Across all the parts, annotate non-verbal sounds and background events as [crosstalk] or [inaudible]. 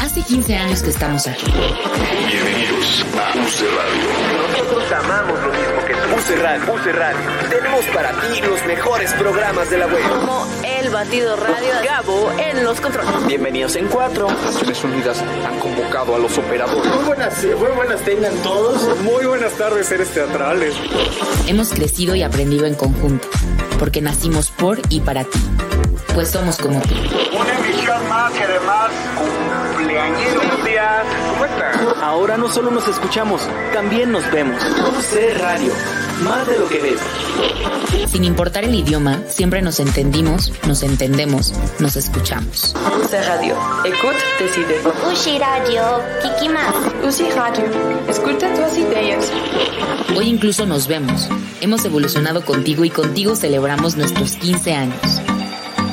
Hace 15 años que estamos aquí. Bienvenidos a UC Radio. Nosotros amamos lo mismo que tú. UC Radio. UC Radio. Tenemos para ti los mejores programas de la web. Como El Batido Radio, Gabo en los controles. Bienvenidos en cuatro. Naciones Unidas han convocado a los operadores. Muy buenas, muy buenas tengan todos. Muy buenas tardes, seres teatrales. Hemos crecido y aprendido en conjunto, porque nacimos por y para ti. Pues somos como tú. Una emisión más y además cumpleañero. Buenos días. ¿Cómo? Ahora no solo nos escuchamos, también nos vemos. UC Radio. Más de lo que ves. Sin importar el idioma, siempre nos entendimos, nos entendemos, nos escuchamos. UC Radio. Écoute tes idées. Ushi Radio, Kiki más. UC Radio. Escucha tus ideas. Hoy incluso nos vemos. Hemos evolucionado contigo y contigo celebramos nuestros 15 años.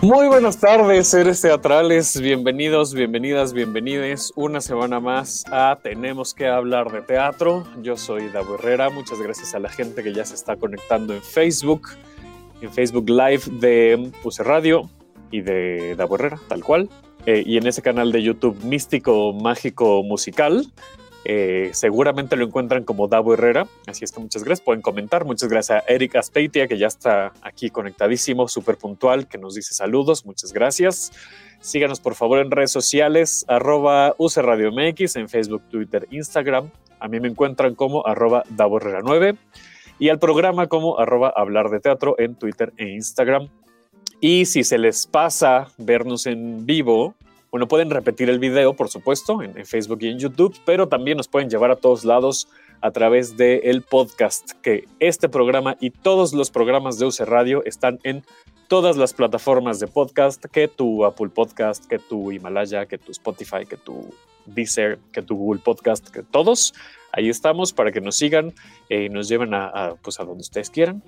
Muy buenas tardes, seres teatrales. Bienvenidos, bienvenidas, bienvenides. Una semana más a Tenemos que hablar de teatro. Yo soy Davo Herrera. Muchas gracias a la gente que ya se está conectando en Facebook, en Facebook Live de Puse Radio y de Davo Herrera, tal cual. Eh, y en ese canal de YouTube Místico Mágico Musical. Eh, seguramente lo encuentran como Davo Herrera, así es que muchas gracias, pueden comentar, muchas gracias a Eric Aspeitia que ya está aquí conectadísimo, súper puntual, que nos dice saludos, muchas gracias. Síganos por favor en redes sociales, arroba UC Radio MX, en Facebook, Twitter, Instagram, a mí me encuentran como arroba Davo Herrera 9 y al programa como arroba Hablar de Teatro en Twitter e Instagram. Y si se les pasa vernos en vivo, bueno, pueden repetir el video, por supuesto, en, Facebook y en YouTube, pero también nos pueden llevar a todos lados a través del el podcast, que este programa y todos los programas de UC Radio están en todas las plataformas de podcast, que tu Apple Podcast, que tu Himalaya, que tu Spotify, que tu Deezer, que tu Google Podcast, que todos. Ahí estamos para que nos sigan eh, y nos lleven a, a, pues a donde ustedes quieran.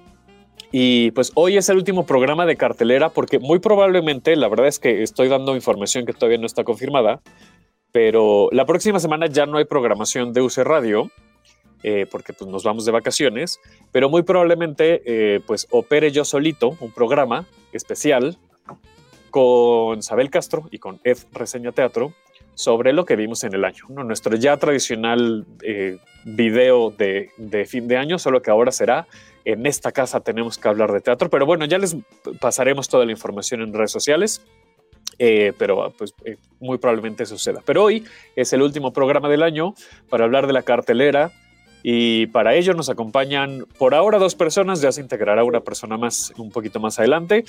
Y pues hoy es el último programa de cartelera porque muy probablemente, la verdad es que estoy dando información que todavía no está confirmada, pero la próxima semana ya no hay programación de UC Radio eh, porque pues nos vamos de vacaciones, pero muy probablemente eh, pues opere yo solito un programa especial con Sabel Castro y con Ed Reseña Teatro sobre lo que vimos en el año, nuestro ya tradicional eh, video de, fin de año, solo que ahora será en esta casa tenemos que hablar de teatro, pero bueno, ya les pasaremos toda la información en redes sociales. Eh, pero pues eh, muy probablemente suceda. Pero hoy es el último programa del año para hablar de la cartelera y para ello nos acompañan por ahora dos personas, ya se integrará una persona más un poquito más adelante,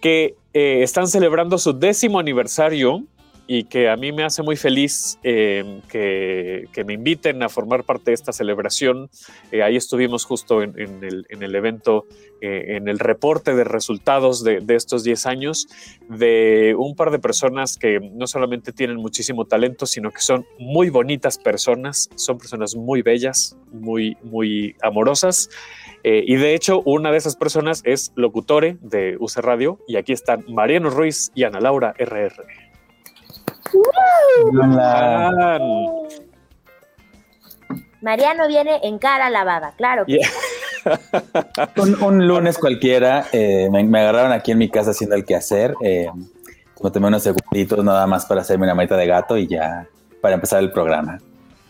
que están celebrando su décimo aniversario y que a mí me hace muy feliz eh, que, me inviten a formar parte de esta celebración. Eh, ahí estuvimos justo en, el, en el, evento, eh, en el reporte de resultados de, de, estos 10 años, de un par de personas que no solamente tienen muchísimo talento, sino que son muy bonitas personas, son personas muy bellas, muy, muy amorosas. y de hecho, una de esas personas es locutore de UC Radio, y aquí están Mariano Ruiz y Ana Laura RR. Mariano viene en cara lavada, claro. Que Yeah. Un, un lunes cualquiera, eh, me, me agarraron aquí en mi casa haciendo el quehacer. Eh, me tomé unos segunditos nada más para hacerme una maleta de gato y ya para empezar el programa.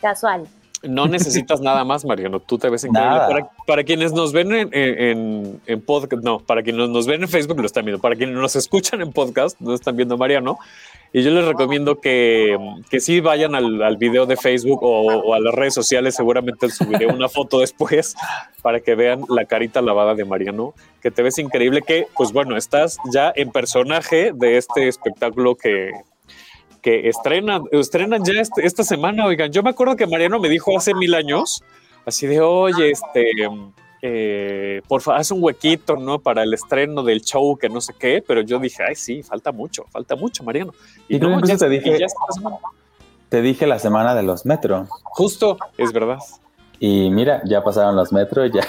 casual. No necesitas nada más, Mariano. Tú te ves increíble. Para, para quienes nos ven en, en, en podcast, no, para quienes nos ven en Facebook lo están viendo. Para quienes nos escuchan en podcast, no están viendo a Mariano. Y yo les recomiendo que, que sí vayan al, al video de Facebook o, o, a las redes sociales. Seguramente subiré una foto [laughs] después para que vean la carita lavada de Mariano, que te ves increíble. Que, pues bueno, estás ya en personaje de este espectáculo que, que estrenan, estrenan ya este, esta semana. Oigan, yo me acuerdo que Mariano me dijo hace mil años, así de, oye, este, eh, por favor, haz un huequito, ¿no? Para el estreno del show, que no sé qué, pero yo dije, ay, sí, falta mucho, falta mucho, Mariano. Y, no, ya, te dije, te dije la semana de los metros. Justo, es verdad. Y mira, ya pasaron los metros, ya.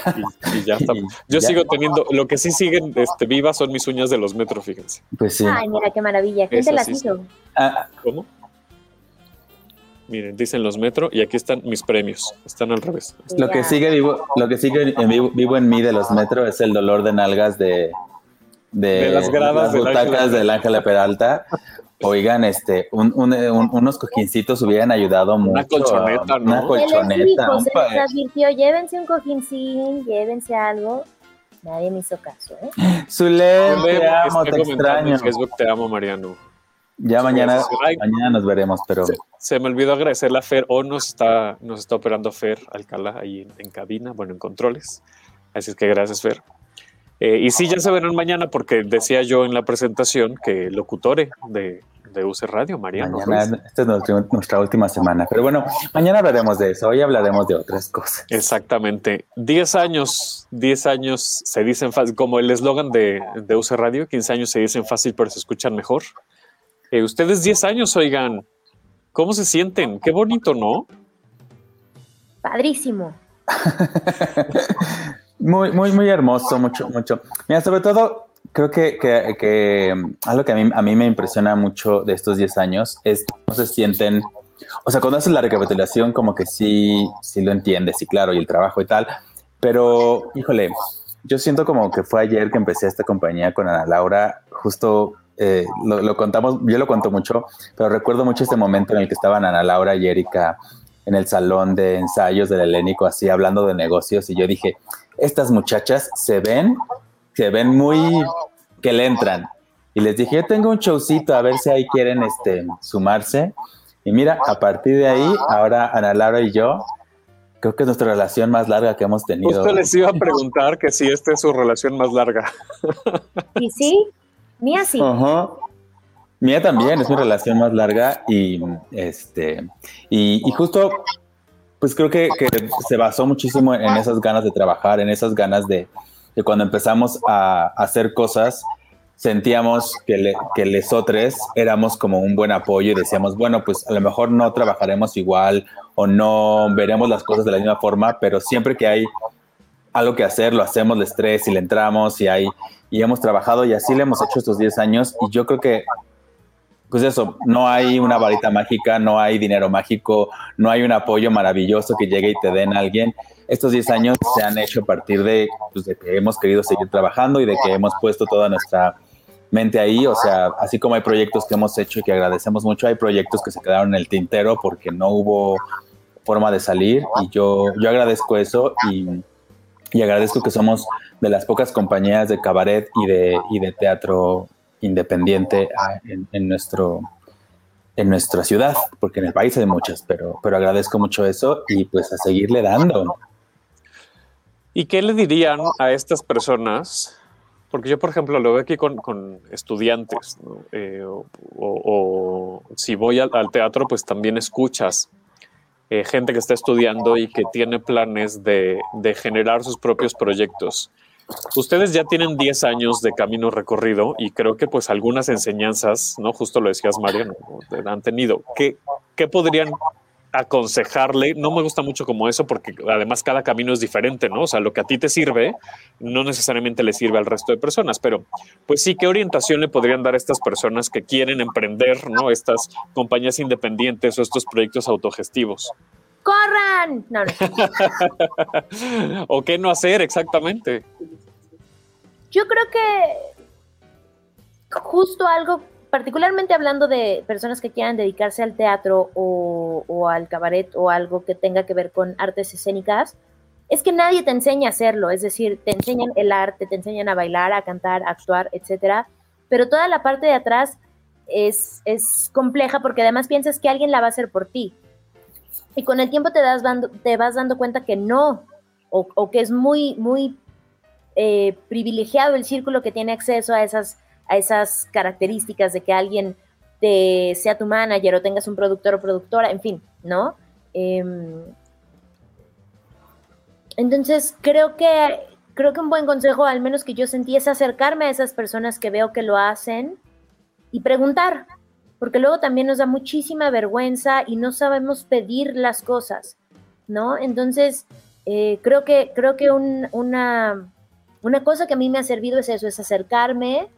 Y, ya está. [laughs] Yo sigo teniendo, lo que sí siguen este, vivas son mis uñas de los metros, fíjense. Pues sí. Ay, mira qué maravilla. ¿Quién te las hizo? Ah, ¿Cómo? Miren, dicen los metro y aquí están mis premios. Están al revés. Lo que sigue vivo, lo que sigue en vivo, en mí de los metro es el dolor de nalgas de, de, las gradas las butacas del Ángel de Peralta. Oigan, este, un, un, unos cojincitos hubieran ayudado mucho. Una colchoneta, ¿no? Una colchoneta. se les advirtió, llévense un cojincín, llévense algo. Nadie me hizo caso, ¿eh? Zulem, te amo, te extraño. En Facebook te amo, Mariano. Ya mañana, mañana nos veremos, pero... Se, me olvidó agradecerle a Fer, o nos está, nos está operando Fer Alcalá ahí en, cabina, bueno, en controles. Así es que gracias, Fer. Eh, y sí, ya se verán mañana porque decía yo en la presentación que locutore de, de UC Radio, Mariano. Mañana, esta es nuestra, última semana. Pero bueno, mañana hablaremos de eso. Hoy hablaremos de otras cosas. Exactamente. 10 años, 10 años se dicen fácil, como el eslogan de, de UC Radio, 15 años se dicen fácil, pero se escuchan mejor. Eh, ustedes 10 años, oigan, ¿cómo se sienten? Qué bonito, ¿no? Padrísimo. muy, muy, muy hermoso, mucho, mucho. Mira, sobre todo, creo que, que, algo que a mí, a mí me impresiona mucho de estos 10 años es cómo se sienten, o sea, cuando haces la recapitulación, como que sí, sí lo entiendes, sí, claro, y el trabajo y tal, pero, híjole, yo siento como que fue ayer que empecé esta compañía con Ana Laura, justo eh, lo, contamos, yo lo cuento mucho, pero recuerdo mucho este momento en el que estaban Ana Laura y Erika en el salón de ensayos del Helénico, así hablando de negocios, y yo dije, estas muchachas se ven, se ven muy que le entran. Y les dije, yo tengo un showcito, a ver si ahí quieren este, sumarse. Y mira, a partir de ahí, ahora Ana Laura y yo, creo que es nuestra relación más larga que hemos tenido. Justo les iba a preguntar que si esta es su relación más larga. Y sí, Mía sí. Mía también, es mi relación más larga y este y, justo pues creo que, se basó muchísimo en, esas ganas de trabajar, en esas ganas de, cuando empezamos a, hacer cosas sentíamos que, le, que lesotres éramos como un buen apoyo y decíamos, bueno, pues a lo mejor no trabajaremos igual o no veremos las cosas de la misma forma, pero siempre que hay algo que hacer, lo hacemos, de estrés y le entramos y hay y hemos trabajado y así le hemos hecho estos 10 años y yo creo que, pues eso, no hay una varita mágica, no hay dinero mágico, no hay un apoyo maravilloso que llegue y te den a alguien. Estos 10 años se han hecho a partir de, pues, de que hemos querido seguir trabajando y de que hemos puesto toda nuestra mente ahí, o sea, así como hay proyectos que hemos hecho y que agradecemos mucho, hay proyectos que se quedaron en el tintero porque no hubo forma de salir y yo, yo agradezco eso y, y agradezco que somos de las pocas compañías de cabaret y de, y de teatro independiente ah, en, nuestro, en nuestra ciudad, porque en el país hay muchas, pero, pero agradezco mucho eso y pues a seguirle dando. ¿Y qué le dirían a estas personas? Porque yo, por ejemplo, lo veo aquí con, estudiantes, eh, o, si voy al, teatro, pues también escuchas eh, gente que está estudiando y que tiene planes de, de generar sus propios proyectos. Ustedes ya tienen 10 años de camino recorrido y creo que pues algunas enseñanzas, ¿no? Justo lo decías, Mariano, han tenido. ¿Qué, ¿Qué podrían aconsejarle? No me gusta mucho como eso porque además cada camino es diferente, ¿no? O sea, lo que a ti te sirve no necesariamente le sirve al resto de personas, pero pues sí, ¿qué orientación le podrían dar a estas personas que quieren emprender, ¿no? Estas compañías independientes o estos proyectos autogestivos. ¡Corran! No, no. [laughs] ¿O qué no hacer exactamente? Yo creo que justo algo, particularmente hablando de personas que quieran dedicarse al teatro o, al cabaret o algo que tenga que ver con artes escénicas, es que nadie te enseña a hacerlo, es decir, te enseñan el arte, te enseñan a bailar, a cantar, a actuar, etcétera, pero toda la parte de atrás es, compleja porque además piensas que alguien la va a hacer por ti. Y con el tiempo te, das te vas dando cuenta que no, o, o que es muy, muy eh, privilegiado el círculo que tiene acceso a esas, a esas características de que alguien te, sea tu manager o tengas un productor o productora, en fin, ¿no? Em, entonces creo que creo que un buen consejo, al menos que yo sentí, es acercarme a esas personas que veo que lo hacen y preguntar, porque luego también nos da muchísima vergüenza y no sabemos pedir las cosas, ¿no? Entonces, eh, creo que, creo que una, una cosa que a mí me ha servido es eso, es acercarme,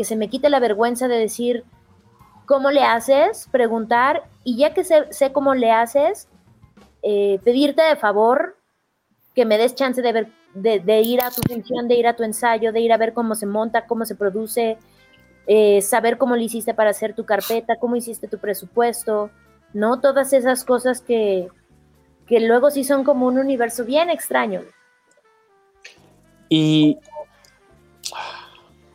que se me quite la vergüenza de decir, ¿cómo le haces? Preguntar, y ya que sé, sé cómo le haces, eh, pedirte de favor que me des chance de, ver, de, ir a tu función, de ir a tu ensayo, de ir a ver cómo se monta, cómo se produce, eh, saber cómo le hiciste para hacer tu carpeta, cómo hiciste tu presupuesto, ¿no? Todas esas cosas que, que luego sí son como un universo bien extraño. Y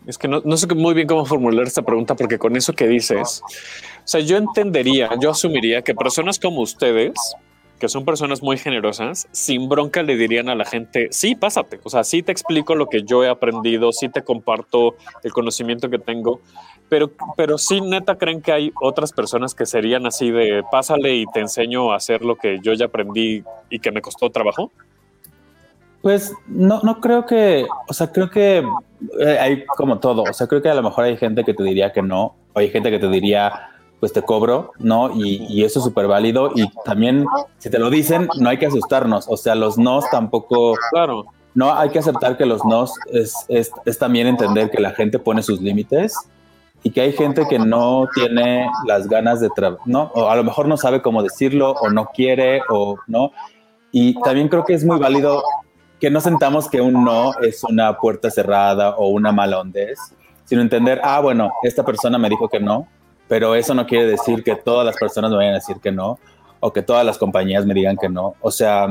es que no, no, sé muy bien cómo formular esta pregunta porque con eso que dices, o sea, yo entendería, yo asumiría que personas como ustedes, que son personas muy generosas, sin bronca le dirían a la gente, sí, pásate, o sea, sí te explico lo que yo he aprendido, sí te comparto el conocimiento que tengo, pero, pero sí neta creen que hay otras personas que serían así de, pásale y te enseño a hacer lo que yo ya aprendí y que me costó trabajo. Pues no, no creo que, o sea, creo que eh, hay como todo, o sea, creo que a lo mejor hay gente que te diría que no, o hay gente que te diría, pues te cobro, ¿no? Y, eso es súper válido. Y también, si te lo dicen, no hay que asustarnos. O sea, los nos tampoco. Claro. No hay que aceptar que los nos es, es, es también entender que la gente pone sus límites y que hay gente que no tiene las ganas de trabajar, ¿no? O a lo mejor no sabe cómo decirlo o no quiere o no. Y también creo que es muy válido que no sentamos que un no es una puerta cerrada o una mala sino entender, ah, bueno, esta persona me dijo que no, pero eso no quiere decir que todas las personas me vayan a decir que no o que todas las compañías me digan que no. O sea,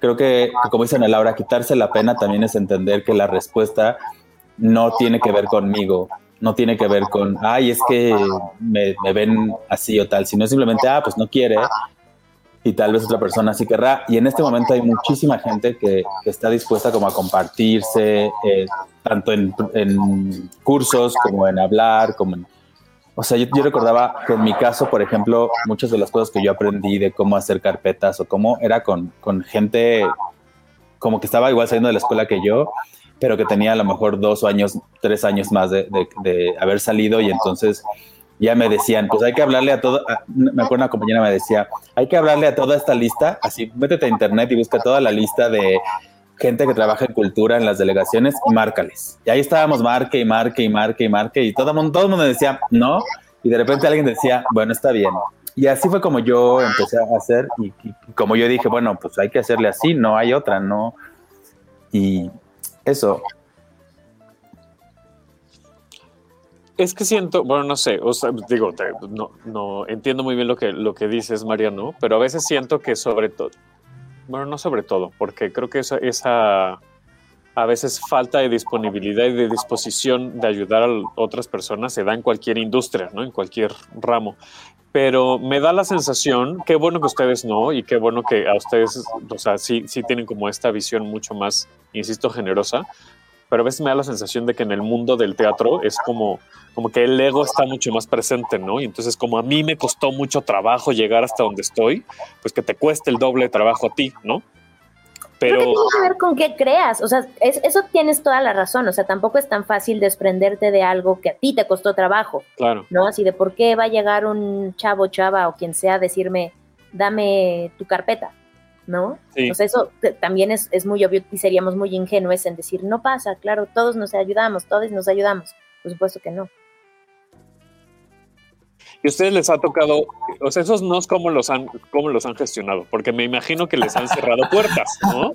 creo que, como dicen Laura, quitarse la pena también es entender que la respuesta no tiene que ver conmigo, no tiene que ver con, ay, es que me, ven así o tal, sino simplemente, ah, pues no quiere y tal vez otra persona sí querrá. Y en este momento hay muchísima gente que, está dispuesta como a compartirse, eh, tanto en, en cursos como en hablar, como en o sea, yo, recordaba que en mi caso, por ejemplo, muchas de las cosas que yo aprendí de cómo hacer carpetas o cómo era con, con gente como que estaba igual saliendo de la escuela que yo, pero que tenía a lo mejor dos años, tres años más de, de, haber salido y entonces ya me decían, pues hay que hablarle a todo, me acuerdo una compañera me decía, hay que hablarle a toda esta lista, así métete a internet y busca toda la lista de gente que trabaja en cultura en las delegaciones y márcales. Y ahí estábamos, marque y marque y marque y marque, y todo el mundo, todo el mundo decía no, y de repente alguien decía, bueno, está bien. Y así fue como yo empecé a hacer, y, como yo dije, bueno, pues hay que hacerle así, no hay otra, no. Y eso. Es que siento, bueno, no sé, o sea, digo, no, no entiendo muy bien lo que, lo que dices, Mariano, pero a veces siento que sobre todo, bueno, no sobre todo, porque creo que esa, esa a veces falta de disponibilidad y de disposición de ayudar a otras personas se da en cualquier industria, ¿no? En cualquier ramo. Pero me da la sensación, qué bueno que ustedes no, y qué bueno que a ustedes, o sea, sí, sí tienen como esta visión mucho más, insisto, generosa, pero a veces me da la sensación de que en el mundo del teatro es como, como que el ego está mucho más presente, ¿no? Y entonces como a mí me costó mucho trabajo llegar hasta donde estoy, pues que te cueste el doble de trabajo a ti, ¿no? Pero... tiene que ver con qué creas, o sea, eso tienes toda la razón, o sea, tampoco es tan fácil desprenderte de algo que a ti te costó trabajo. Claro. ¿No? Así de por qué va a llegar un chavo, chava o quien sea a decirme, dame tu carpeta. ¿No? Sí. eso también es, muy obvio y seríamos muy ingenuos en decir, no pasa, claro, todos nos ayudamos, todos nos ayudamos. Por supuesto que no. ¿Y a ustedes les ha tocado, o sea, esos no cómo los han, cómo los han gestionado? Porque me imagino que les han cerrado [laughs] puertas, ¿no?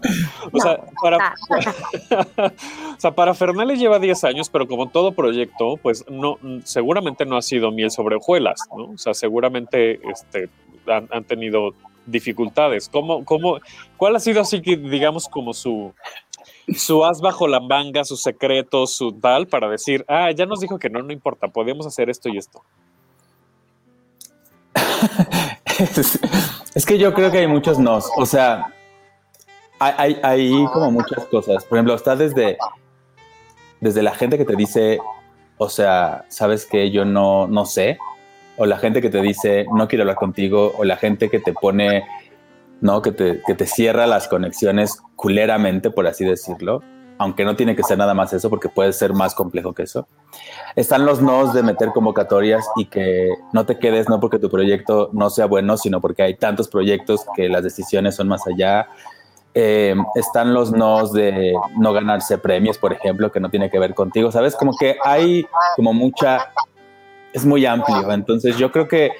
O, sea, para, [laughs] o sea, para Fernández lleva 10 años, pero como todo proyecto, pues no, seguramente no ha sido miel sobre hojuelas, ¿no? O sea, seguramente este, han, han tenido dificultades? ¿Cómo, cómo, ¿Cuál ha sido así que, digamos, como su, su as bajo la manga, sus secretos, su tal, para decir, ah, ya nos dijo que no, no importa, podemos hacer esto y esto? [laughs] es, que yo creo que hay muchos nos. O sea, hay, hay, como muchas cosas. Por ejemplo, está desde, desde la gente que te dice, o sea, sabes que yo no, no sé, o la gente que te dice no quiero hablar contigo, o la gente que te pone ¿no? Que te, que te cierra las conexiones culeramente, por así decirlo, aunque no tiene que ser nada más eso, porque puede ser más complejo que eso. Están los nos de meter convocatorias y que no te quedes, no porque tu proyecto no sea bueno, sino porque hay tantos proyectos que las decisiones son más allá. Eh, están los nos de no ganarse premios, por ejemplo, que no tiene que ver contigo, ¿sabes? Como que hay como mucha, es muy amplio, entonces yo creo que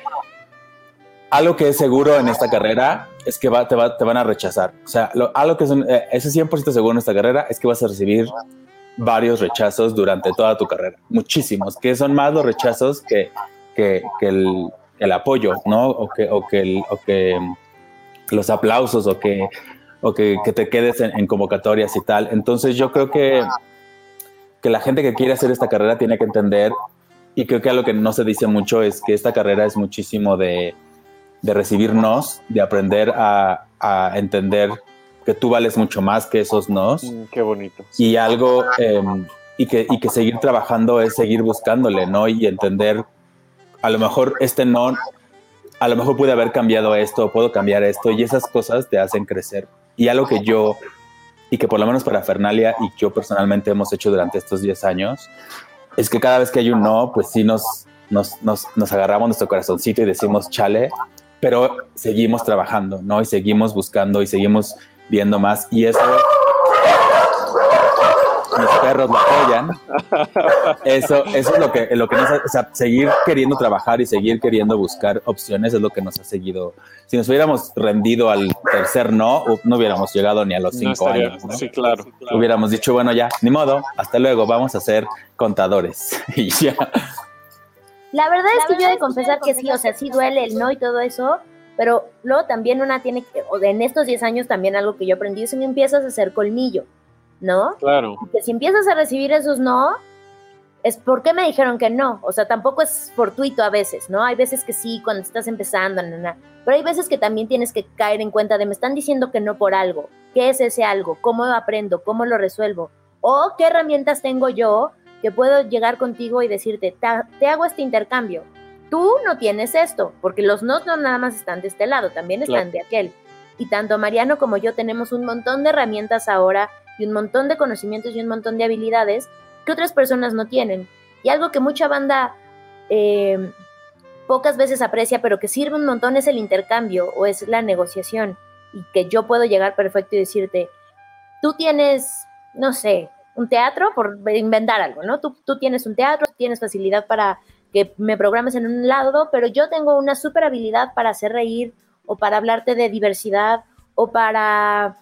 algo que es seguro en esta carrera es que va, te, va, te van a rechazar. O sea, algo que es, eh, es 100% seguro en esta carrera es que vas a recibir varios rechazos durante toda tu carrera. Muchísimos, que son más los rechazos que, que, el, el, apoyo, ¿no? O que, o que, que los aplausos o que, o que, que te quedes en, en, convocatorias y tal. Entonces yo creo que, que la gente que quiere hacer esta carrera tiene que entender, y creo que algo que no se dice mucho es que esta carrera es muchísimo de de recibirnos, de aprender a, a, entender que tú vales mucho más que esos nos. Mm, qué bonito. Y algo, eh, y, que, y que seguir trabajando es seguir buscándole, ¿no? Y entender, a lo mejor este no, a lo mejor pude haber cambiado esto, puedo cambiar esto, y esas cosas te hacen crecer. Y algo que yo, y que por lo menos para Fernalia y yo personalmente hemos hecho durante estos 10 años, es que cada vez que hay un no, pues sí nos, nos, nos, nos agarramos nuestro corazoncito y decimos, chale, pero seguimos trabajando, ¿no? Y seguimos buscando y seguimos viendo más. Y eso, perros lo apoyan. Eso, eso es lo que, lo que nos o sea, seguir queriendo trabajar y seguir queriendo buscar opciones es lo que nos ha seguido. Si nos hubiéramos rendido al tercer no, no hubiéramos llegado ni a los cinco no años. ¿no? Sí, claro, claro. Hubiéramos dicho, bueno, ya, ni modo, hasta luego, vamos a ser contadores. [laughs] y ya. La verdad es que yo he de confesar que sí, o sea, sí duele el no y todo eso, pero luego también una tiene que, o en estos 10 años también algo que yo aprendí es que empiezas a hacer colmillo, ¿no? Claro. Que si empiezas a recibir esos no, es porque me dijeron que no, o sea, tampoco es fortuito a veces, ¿no? Hay veces que sí, cuando estás empezando, na, pero hay veces que también tienes que caer en cuenta de me están diciendo que no por algo, ¿qué es ese algo? ¿Cómo aprendo? ¿Cómo lo resuelvo? ¿O qué herramientas tengo yo que puedo llegar contigo y decirte, te, te, hago este intercambio. Tú no tienes esto, porque los no no nada más están de este lado, también están claro. de aquel. Y tanto Mariano como yo tenemos un montón de herramientas ahora y un montón de conocimientos y un montón de habilidades que otras personas no tienen. Y algo que mucha banda eh, pocas veces aprecia, pero que sirve un montón es el intercambio o es la negociación. Y que yo puedo llegar perfecto y decirte, tú tienes, no sé, un teatro, por inventar algo, ¿no? Tú, tú, tienes un teatro, tienes facilidad para que me programes en un lado, pero yo tengo una super habilidad para hacer reír o para hablarte de diversidad o para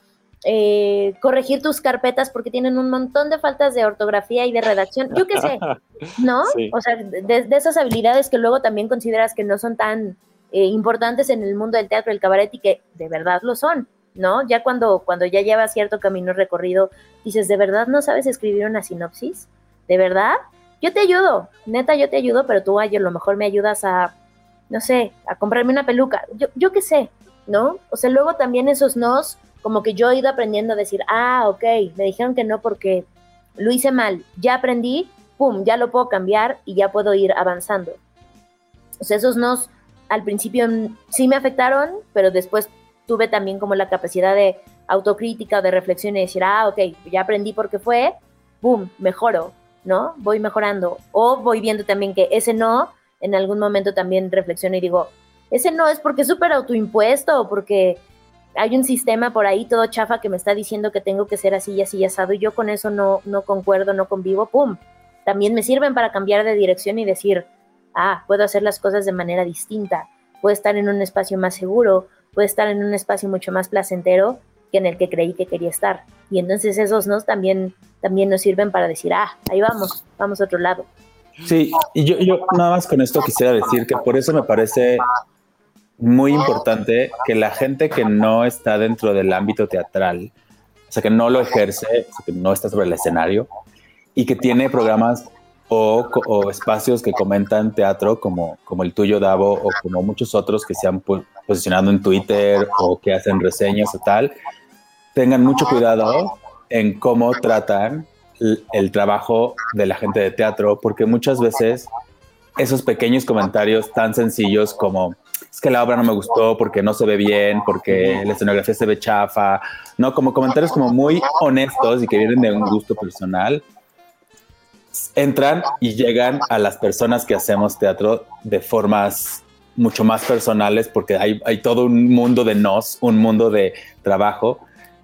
eh, corregir tus carpetas porque tienen un montón de faltas de ortografía y de redacción, yo qué sé, [laughs] ¿no? Sí. O sea, de, de, esas habilidades que luego también consideras que no son tan eh, importantes en el mundo del teatro, del cabaret y que de verdad lo son. ¿no? Ya cuando, cuando ya llevas cierto camino recorrido, dices, ¿de verdad no sabes escribir una sinopsis? ¿De verdad? Yo te ayudo, neta, yo te ayudo, pero tú a lo mejor me ayudas a, no sé, a comprarme una peluca. Yo, yo qué sé, ¿no? O sea, luego también esos nos, como que yo he ido aprendiendo a decir, ah, ok, me dijeron que no porque lo hice mal, ya aprendí, pum, ya lo puedo cambiar y ya puedo ir avanzando. O sea, esos nos al principio sí me afectaron, pero después tuve también como la capacidad de autocrítica, de reflexión y decir, ah, ok, ya aprendí por qué fue, boom, mejoro, ¿no? Voy mejorando. O voy viendo también que ese no, en algún momento también reflexiono y digo, ese no es porque es súper autoimpuesto o porque hay un sistema por ahí todo chafa que me está diciendo que tengo que ser así y así y asado y yo con eso no, no concuerdo, no convivo, pum. También me sirven para cambiar de dirección y decir, ah, puedo hacer las cosas de manera distinta, puedo estar en un espacio más seguro, puede estar en un espacio mucho más placentero que en el que creí que quería estar. Y entonces esos nos también, también nos sirven para decir, ah, ahí vamos, vamos a otro lado. Sí, y yo, yo nada más con esto quisiera decir que por eso me parece muy importante que la gente que no está dentro del ámbito teatral, o sea, que no lo ejerce, o sea, que no está sobre el escenario y que tiene programas o, espacios que comentan teatro como, como el tuyo, Davo, o como muchos otros que se han posicionado en Twitter o que hacen reseñas o tal, tengan mucho cuidado en cómo tratan el, el trabajo de la gente de teatro, porque muchas veces esos pequeños comentarios tan sencillos como es que la obra no me gustó porque no se ve bien, porque la escenografía se ve chafa, ¿no? Como comentarios como muy honestos y que vienen de un gusto personal, entran y llegan a las personas que hacemos teatro de formas mucho más personales porque hay, hay todo un mundo de nos, un mundo de trabajo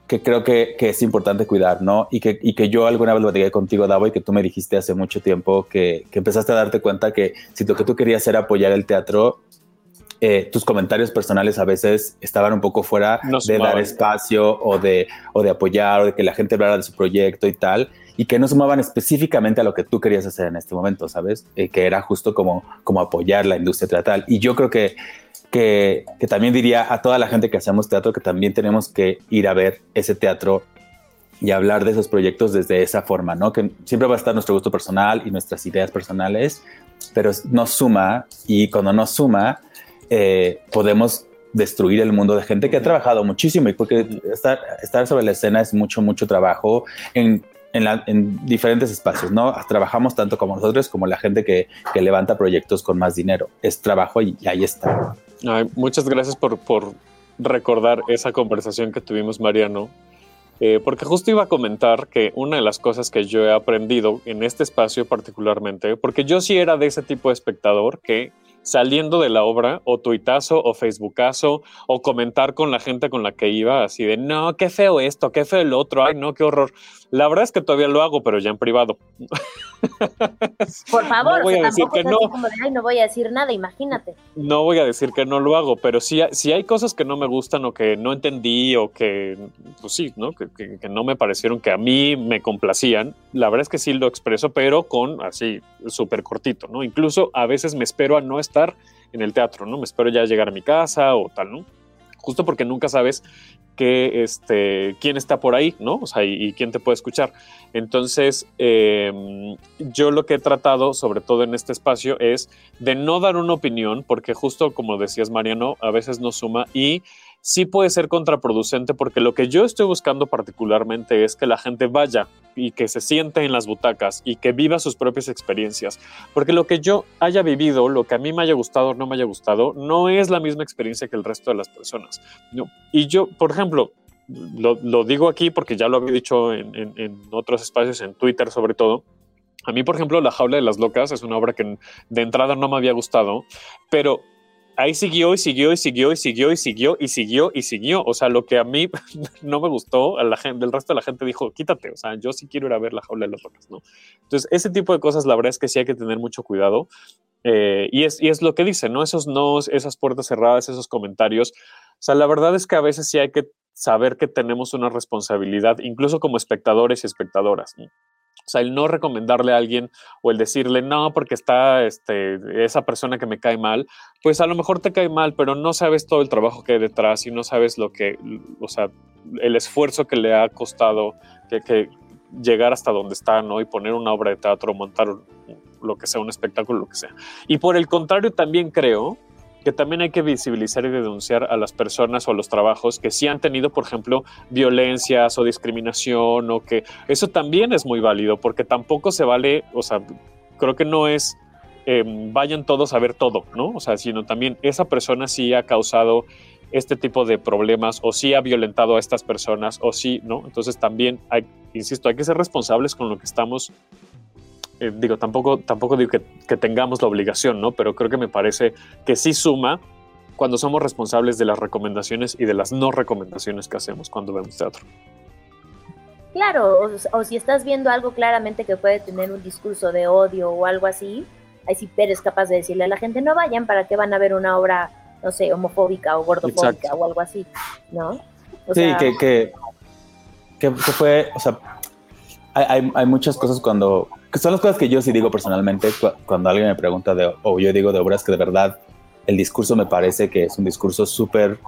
que creo que, que, es importante cuidar, ¿no? Y que, y que yo alguna vez lo dije contigo, Davo, y que tú me dijiste hace mucho tiempo que, que, empezaste a darte cuenta que si lo que tú querías era apoyar el teatro, eh, tus comentarios personales a veces estaban un poco fuera de dar espacio o de, o de apoyar o de que la gente hablara de su proyecto y tal, y que no sumaban específicamente a lo que tú querías hacer en este momento, ¿sabes? Eh, que era justo como, como apoyar la industria teatral. Y yo creo que que, también diría a toda la gente que hacemos teatro que también tenemos que ir a ver ese teatro y hablar de esos proyectos desde esa forma, ¿no? Que siempre va a estar nuestro gusto personal y nuestras ideas personales, pero nos suma y cuando nos suma eh, podemos destruir el mundo de gente que ha trabajado muchísimo y porque estar, estar sobre la escena es mucho, mucho trabajo en en, diferentes espacios, ¿no? Trabajamos tanto como nosotros como la gente que, que levanta proyectos con más dinero. Es trabajo y, ahí está. muchas gracias por, por, recordar esa conversación que tuvimos, Mariano. Eh, porque justo iba a comentar que una de las cosas que yo he aprendido en este espacio particularmente, porque yo sí era de ese tipo de espectador que saliendo de la obra, o tuitazo, o facebookazo, o comentar con la gente con la que iba, así de, no, qué feo esto, qué feo el otro, ay, no, qué horror. La verdad es que todavía lo hago, pero ya en privado. Por favor, no voy a decir que no. no voy a decir nada, imagínate. No voy a decir que no lo hago, pero si, si hay cosas que no me gustan o que no entendí o que, pues sí, ¿no? Que, que no me parecieron que a mí me complacían, la verdad es que sí lo expreso, pero con así, súper cortito, ¿no? Incluso a veces me espero a no estar en el teatro, ¿no? Me espero ya llegar a mi casa o tal, ¿no? Justo porque nunca sabes que, este, quién está por ahí, ¿no? O sea, y, quién te puede escuchar. Entonces, em, yo lo que he tratado, sobre todo en este espacio, es de no dar una opinión, porque justo como decías, Mariano, a veces no suma y sí puede ser contraproducente porque lo que yo estoy buscando particularmente es que la gente vaya y que se siente en las butacas y que viva sus propias experiencias. Porque lo que yo haya vivido, lo que a mí me haya gustado o no me haya gustado, no es la misma experiencia que el resto de las personas. No. Y yo, por ejemplo, lo, digo aquí porque ya lo había dicho en, en otros espacios, en Twitter sobre todo, a mí, por ejemplo, La Jaula de las Locas es una obra que de entrada no me había gustado, pero ahí siguió y siguió y siguió y siguió y siguió y siguió y siguió. O sea, lo que a mí [laughs] no me gustó, a la gente, el resto de la gente dijo, quítate. O sea, yo sí quiero ir a ver la jaula de las rocas, ¿no? Entonces, ese tipo de cosas, la verdad es que sí hay que tener mucho cuidado. Eh, y, es, y es lo que dice, ¿no? Esos no, esas puertas cerradas, esos comentarios. O sea, la verdad es que a veces sí hay que saber que tenemos una responsabilidad, incluso como espectadores y espectadoras. ¿no? O sea, el no recomendarle a alguien o el decirle, no, porque está este, esa persona que me cae mal, pues a lo mejor te cae mal, pero no sabes todo el trabajo que hay detrás y no sabes lo que, o sea, el esfuerzo que le ha costado que, que llegar hasta donde está, ¿no? Y poner una obra de teatro, montar lo que sea, un espectáculo, lo que sea. Y por el contrario, también creo que también hay que visibilizar y denunciar a las personas o a los trabajos que sí han tenido, por ejemplo, violencias o discriminación o que eso también es muy válido porque tampoco se vale, o sea, creo que no es em, vayan todos a ver todo, ¿no? O sea, sino también esa persona sí ha causado este tipo de problemas o sí ha violentado a estas personas o sí, ¿no? Entonces también hay, insisto, hay que ser responsables con lo que estamos eh, digo, tampoco, tampoco digo que, que, tengamos la obligación, ¿no? Pero creo que me parece que sí suma cuando somos responsables de las recomendaciones y de las no recomendaciones que hacemos cuando vemos teatro. Claro, o, si estás viendo algo claramente que puede tener un discurso de odio o algo así, ahí sí eres capaz de decirle a la gente, no vayan, ¿para qué van a ver una obra, no sé, homofóbica o gordofóbica o algo así, ¿no? sí, que, que, que, fue, o sea, hay, hay, muchas cosas cuando son las cosas que yo sí digo personalmente cuando alguien me pregunta de, o yo digo de obras que de verdad el discurso me parece que es un discurso súper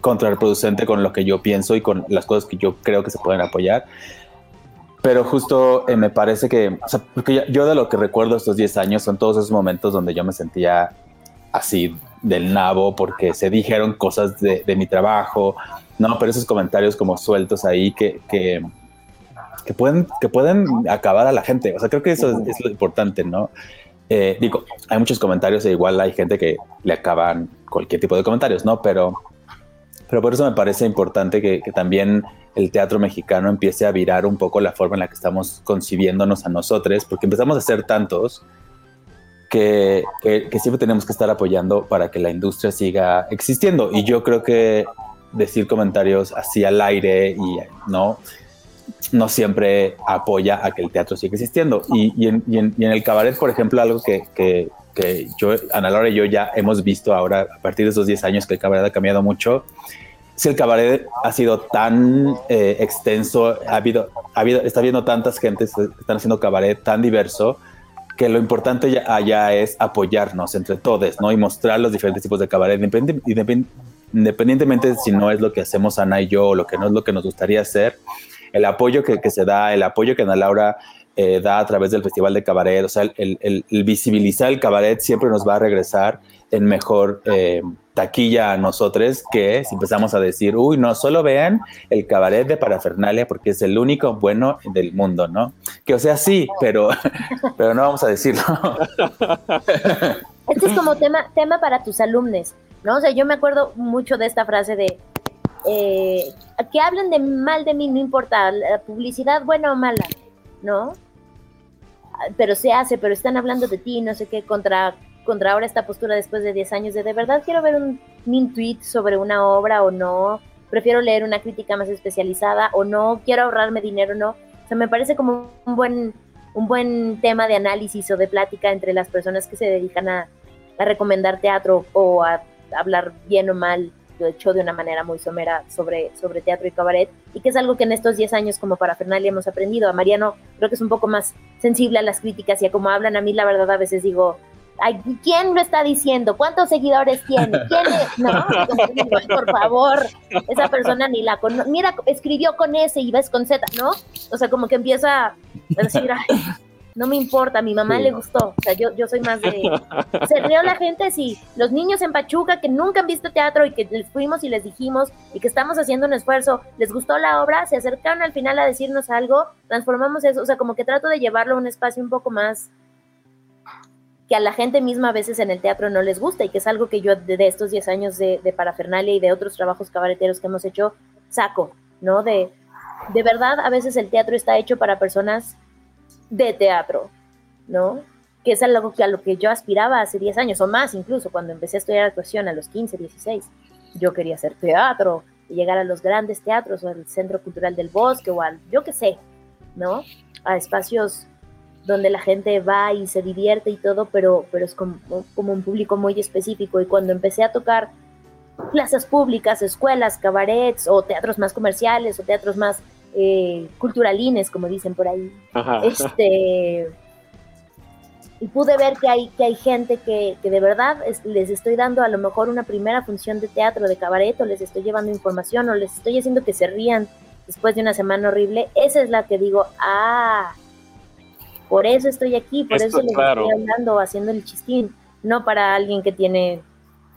contraproducente con lo que yo pienso y con las cosas que yo creo que se pueden apoyar. Pero justo eh, me parece que, yo de lo que recuerdo estos 10 años son todos esos momentos donde yo me sentía así del nabo porque se dijeron cosas de, de mi trabajo, no, pero esos comentarios como sueltos ahí que, que que pueden, que pueden acabar a la gente. O sea, creo que eso es, lo importante, ¿no? eh, digo, hay muchos comentarios e igual hay gente que le acaban cualquier tipo de comentarios, ¿no? Pero, pero por eso me parece importante que, también el teatro mexicano empiece a virar un poco la forma en la que estamos concibiéndonos a nosotros, porque empezamos a ser tantos que, que, siempre tenemos que estar apoyando para que la industria siga existiendo. Y yo creo que decir comentarios así al aire y no no siempre apoya a que el teatro siga existiendo. Y, en, el cabaret, por ejemplo, algo que, que, yo, Ana Laura y yo ya hemos visto ahora, a partir de esos 10 años que el cabaret ha cambiado mucho, si el cabaret ha sido tan eh, extenso, ha habido, ha habido, está viendo tantas gentes que están haciendo cabaret tan diverso, que lo importante ya, allá es apoyarnos entre todos, ¿no? Y mostrar los diferentes tipos de cabaret, independientemente si no es lo que hacemos Ana y yo o lo que no es lo que nos gustaría hacer, el apoyo que, se da, el apoyo que Ana Laura eh, da a través del Festival de Cabaret, o sea, el, visibilizar el cabaret siempre nos va a regresar en mejor eh, taquilla a nosotros que si empezamos a decir, uy, no, solo vean el cabaret de parafernalia porque es el único bueno del mundo, ¿no? Que o sea, sí, pero, [laughs] pero no vamos a decirlo. Esto es como tema, tema para tus alumnos, ¿no? O sea, yo me acuerdo mucho de esta frase de, eh, que hablen de mal de mí, no importa, la publicidad buena o mala, ¿no? Pero se hace, pero están hablando de ti, no sé qué, contra, contra ahora esta postura después de 10 años de de verdad quiero ver un min tweet sobre una obra o no, prefiero leer una crítica más especializada o no, quiero ahorrarme dinero o no. O sea, me parece como un buen, un buen tema de análisis o de plática entre las personas que se dedican a, a recomendar teatro o a hablar bien o mal hecho de una manera muy somera sobre, sobre teatro y cabaret, y que es algo que en estos 10 años como para Fernalia hemos aprendido. A Mariano creo que es un poco más sensible a las críticas y a cómo hablan. A mí la verdad a veces digo, ¿quién lo está diciendo? ¿Cuántos seguidores tiene? ¿Quién es? No, [laughs] por favor, esa persona ni la conoce. Mira, escribió con S y ves con Z, ¿no? O sea, como que empieza a decir, no me importa, a mi mamá le gustó. O sea, yo, yo soy más de. [laughs] Se rió la gente, sí. Los niños en Pachuca que nunca han visto teatro y que les fuimos y les dijimos y que estamos haciendo un esfuerzo, les gustó la obra, se acercaron al final a decirnos algo, transformamos eso. O sea, como que trato de llevarlo a un espacio un poco más que a la gente misma a veces en el teatro no les gusta y que es algo que yo de, estos 10 años de, de, parafernalia y de otros trabajos cabareteros que hemos hecho saco, ¿no? De, de verdad, a veces el teatro está hecho para personas de teatro, ¿no? Que es algo que a lo que yo aspiraba hace 10 años o más incluso, cuando empecé a estudiar actuación a los 15, 16. Yo quería hacer teatro, y llegar a los grandes teatros o al Centro Cultural del Bosque o al, yo qué sé, ¿no? A espacios donde la gente va y se divierte y todo, pero, pero es como, como un público muy específico. Y cuando empecé a tocar plazas públicas, escuelas, cabarets o teatros más comerciales o teatros más eh, culturalines, como dicen por ahí. Este, y pude ver que hay, que hay gente que, de verdad les estoy dando a lo mejor una primera función de teatro, de cabaret, o les estoy llevando información, o les estoy haciendo que se rían después de una semana horrible. Esa es la que digo, ah, por eso estoy aquí, por eso les estoy hablando, haciendo el chistín, no para alguien que tiene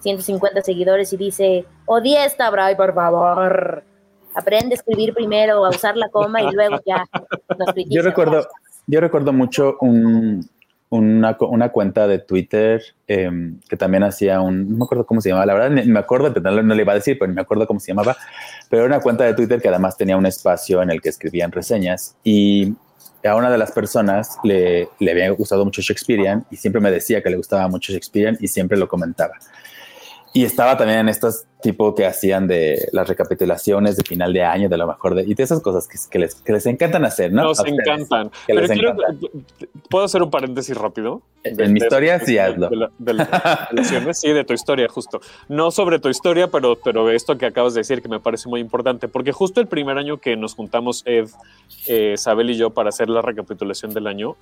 150 seguidores y dice, odie esta Bray, por favor aprende a escribir primero, a usar la coma y luego ya nos Yo recuerdo, yo recuerdo mucho una, cuenta de Twitter em, que también hacía un, no me acuerdo cómo se llamaba, la verdad, me acuerdo, no, no le iba a decir, pero me acuerdo cómo se llamaba, pero era una cuenta de Twitter que además tenía un espacio en el que escribían reseñas y a una de las personas le, le había gustado mucho Shakespearean y siempre me decía que le gustaba mucho Shakespearean y siempre lo comentaba. Y estaba también en estos tipo que hacían de las recapitulaciones de final de año, de lo mejor, de, y de esas cosas que, les, que les encantan hacer, ¿no? Nos encantan. Pero quiero, ¿Puedo hacer un paréntesis rápido? En mi historia, sí, hazlo. De, [laughs] sí, de tu historia, justo. No sobre tu historia, pero, pero esto que acabas de decir que me parece muy importante, porque justo el primer año que nos juntamos Ed, eh, Sabel y yo para hacer la recapitulación del año,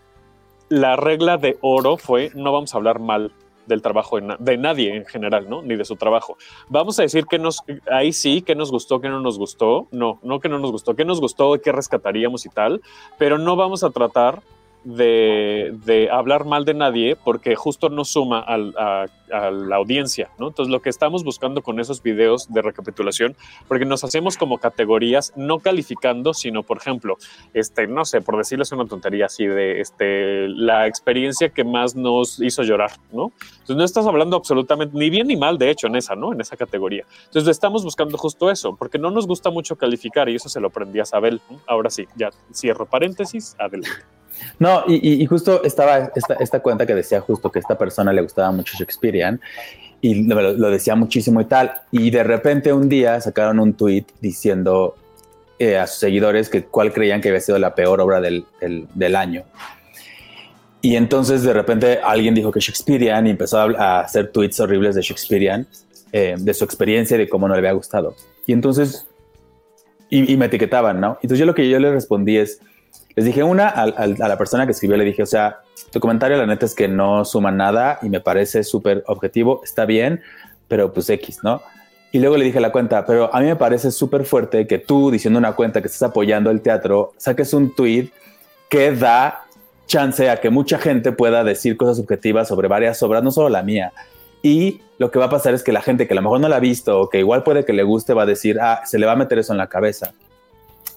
la regla de oro fue no vamos a hablar mal del trabajo de, nadie en general, ¿no? Ni de su trabajo. Vamos a decir que nos, ahí sí, que nos gustó, que no nos gustó. No, no que no nos gustó, que nos gustó, que rescataríamos y tal, pero no vamos a tratar de, hablar mal de nadie porque justo no suma a, la audiencia, ¿no? Entonces lo que estamos buscando con esos videos de recapitulación, porque nos hacemos como categorías, no calificando, sino por ejemplo, este, no sé, por decirles una tontería así de este, la experiencia que más nos hizo llorar, ¿no? Entonces no estás hablando absolutamente ni bien ni mal, de hecho, en esa, ¿no? En esa categoría. Entonces estamos buscando justo eso, porque no nos gusta mucho calificar y eso se lo aprendí a Sabel. Ahora sí, ya cierro paréntesis, adelante. No, y, justo estaba esta, cuenta que decía justo que esta persona le gustaba mucho Shakespearean y lo, decía muchísimo y tal. Y de repente un día sacaron un tweet diciendo eh, a sus seguidores que cuál creían que había sido la peor obra del, año. Y entonces de repente alguien dijo que Shakespearean y empezó a, hacer tweets horribles de Shakespearean, eh, de su experiencia y de cómo no le había gustado. Y entonces, y, y me etiquetaban, ¿no? Entonces yo lo que yo le respondí es, les dije una a, la persona que escribió, le dije, o sea, tu comentario la neta es que no suma nada y me parece súper objetivo, está bien, pero pues X, ¿no? Y luego le dije a la cuenta, pero a mí me parece súper fuerte que tú, diciendo una cuenta que estás apoyando el teatro, saques un tweet que da chance a que mucha gente pueda decir cosas objetivas sobre varias obras, no solo la mía. Y lo que va a pasar es que la gente que a lo mejor no la ha visto o que igual puede que le guste va a decir, ah, se le va a meter eso en la cabeza.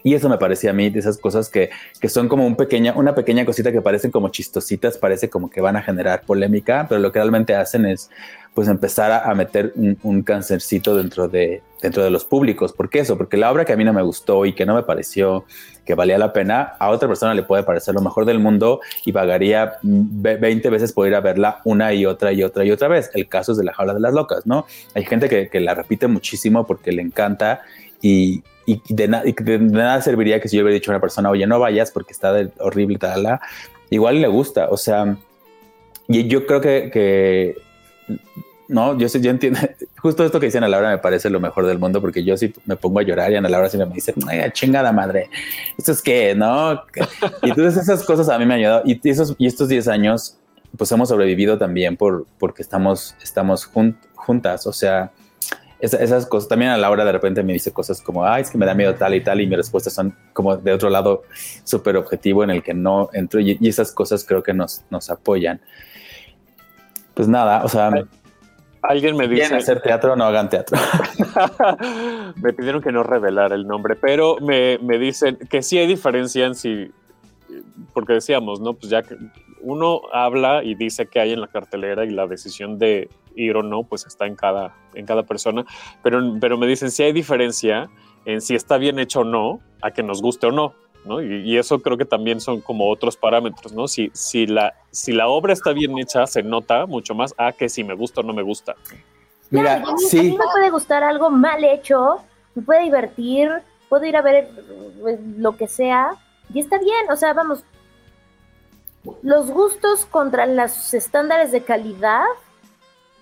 Y eso me parecía a mí de esas cosas que, que son como un pequeña, una pequeña cosita que parecen como chistositas, parece como que van a generar polémica, pero lo que realmente hacen es pues empezar a, meter un, un, cancercito dentro de, dentro de los públicos. ¿Por qué eso? Porque la obra que a mí no me gustó y que no me pareció que valía la pena, a otra persona le puede parecer lo mejor del mundo y pagaría 20 veces por ir a verla una y otra y otra y otra vez. El caso es de la jaula de las locas, ¿no? Hay gente que, que la repite muchísimo porque le encanta y, y de, nada serviría que si yo hubiera dicho a una persona, oye, no vayas porque está horrible, tal, igual le gusta, o sea, y yo creo que, no, yo sé, yo entiendo, [laughs] justo esto que dicen a Laura me parece lo mejor del mundo porque yo sí me pongo a llorar y a Laura siempre me dice, ay, chingada madre, ¿esto es qué? ¿No? [laughs] Y entonces esas cosas a mí me han ayudado y, esos, y estos 10 años pues hemos sobrevivido también por, porque estamos, estamos juntas, o sea, esas cosas. También a Laura de repente me dice cosas como, ay, es que me da miedo tal y tal, y mis respuestas son como de otro lado súper objetivo en el que no entro, y, esas cosas creo que nos, nos apoyan. Pues nada, o sea. Alguien me dice. hacer teatro, no hagan teatro. [laughs] me pidieron que no revelara el nombre, pero me, me dicen que sí hay diferencia en si. Porque decíamos, ¿no? Pues ya que uno habla y dice que hay en la cartelera y la decisión de ir o no, pues está en cada, en cada persona. Pero, pero me dicen si hay diferencia en si está bien hecho o no, a que nos guste o no. ¿No? Y, eso creo que también son como otros parámetros, ¿no? Si, si, la, si la obra está bien hecha, se nota mucho más a que si me gusta o no me gusta. Mira, sí. A mí me puede gustar algo mal hecho, me puede divertir, puedo ir a ver eh, lo que sea, y está bien, o sea, vamos, los gustos contra los estándares de calidad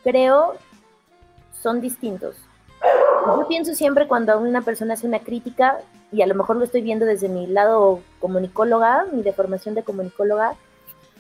creo, son distintos. Yo pienso siempre cuando una persona hace una crítica, y a lo mejor lo estoy viendo desde mi lado comunicóloga, mi deformación de comunicóloga,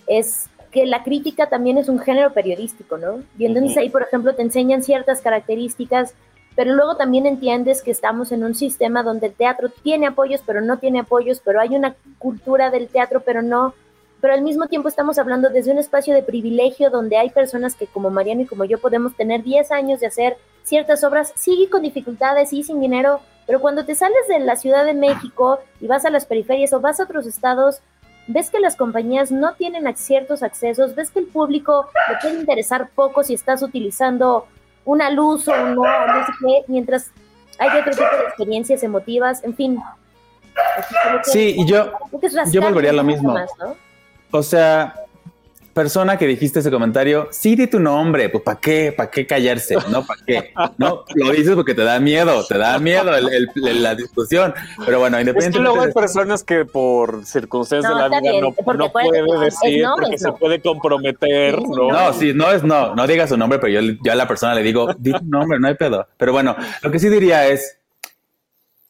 es que la crítica también es un género periodístico, ¿no? Y entonces ahí, por ejemplo, te enseñan ciertas características, pero luego también entiendes que estamos en un sistema donde el teatro tiene apoyos, pero no tiene apoyos, pero hay una cultura del teatro, pero no pero al mismo tiempo estamos hablando desde un espacio de privilegio donde hay personas que como Mariano y como yo podemos tener 10 años de hacer ciertas obras, sí con dificultades, sí sin dinero, pero cuando te sales de la Ciudad de México y vas a las periferias o vas a otros estados, ves que las compañías no tienen ciertos accesos, ves que el público le puede interesar poco si estás utilizando una luz o no, no sé qué, mientras hay otro tipo de experiencias emotivas, en fin. Sí, y yo, yo volvería a lo mismo. O sea, persona que dijiste ese comentario, sí di tu nombre, pues ¿para qué? ¿Para qué callarse? ¿No? ¿Para qué? No, lo dices porque te da miedo, te da miedo la discusión. Pero bueno, independientemente. Es que luego hay personas que por circunstancias de la vida no, no puede, decir, porque se puede comprometer. ¿no? no, sí, no es no, no diga su nombre, pero yo, yo a la persona le digo, di tu nombre, no hay pedo. Pero bueno, lo que sí diría es,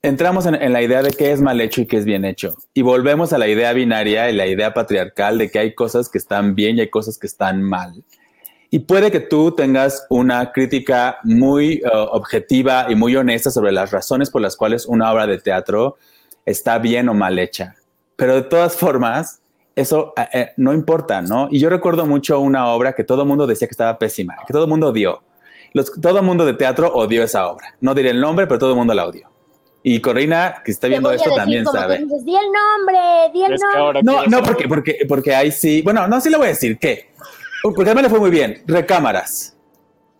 entramos en, la idea de qué es mal hecho y qué es bien hecho. Y volvemos a la idea binaria y la idea patriarcal de que hay cosas que están bien y hay cosas que están mal. Y puede que tú tengas una crítica muy uh, objetiva y muy honesta sobre las razones por las cuales una obra de teatro está bien o mal hecha. Pero de todas formas, eso eh, eh, no importa, ¿no? Y yo recuerdo mucho una obra que todo el mundo decía que estaba pésima, que todo el mundo odió. Todo el mundo de teatro odió esa obra. No diré el nombre, pero todo el mundo la odió. Y Corina, que está viendo esto, también sabe. Dices, di el nombre, di el nombre. No, no, porque, porque, porque ahí sí. Bueno, no, sí le voy a decir que. Porque a mí le fue muy bien. Recámaras.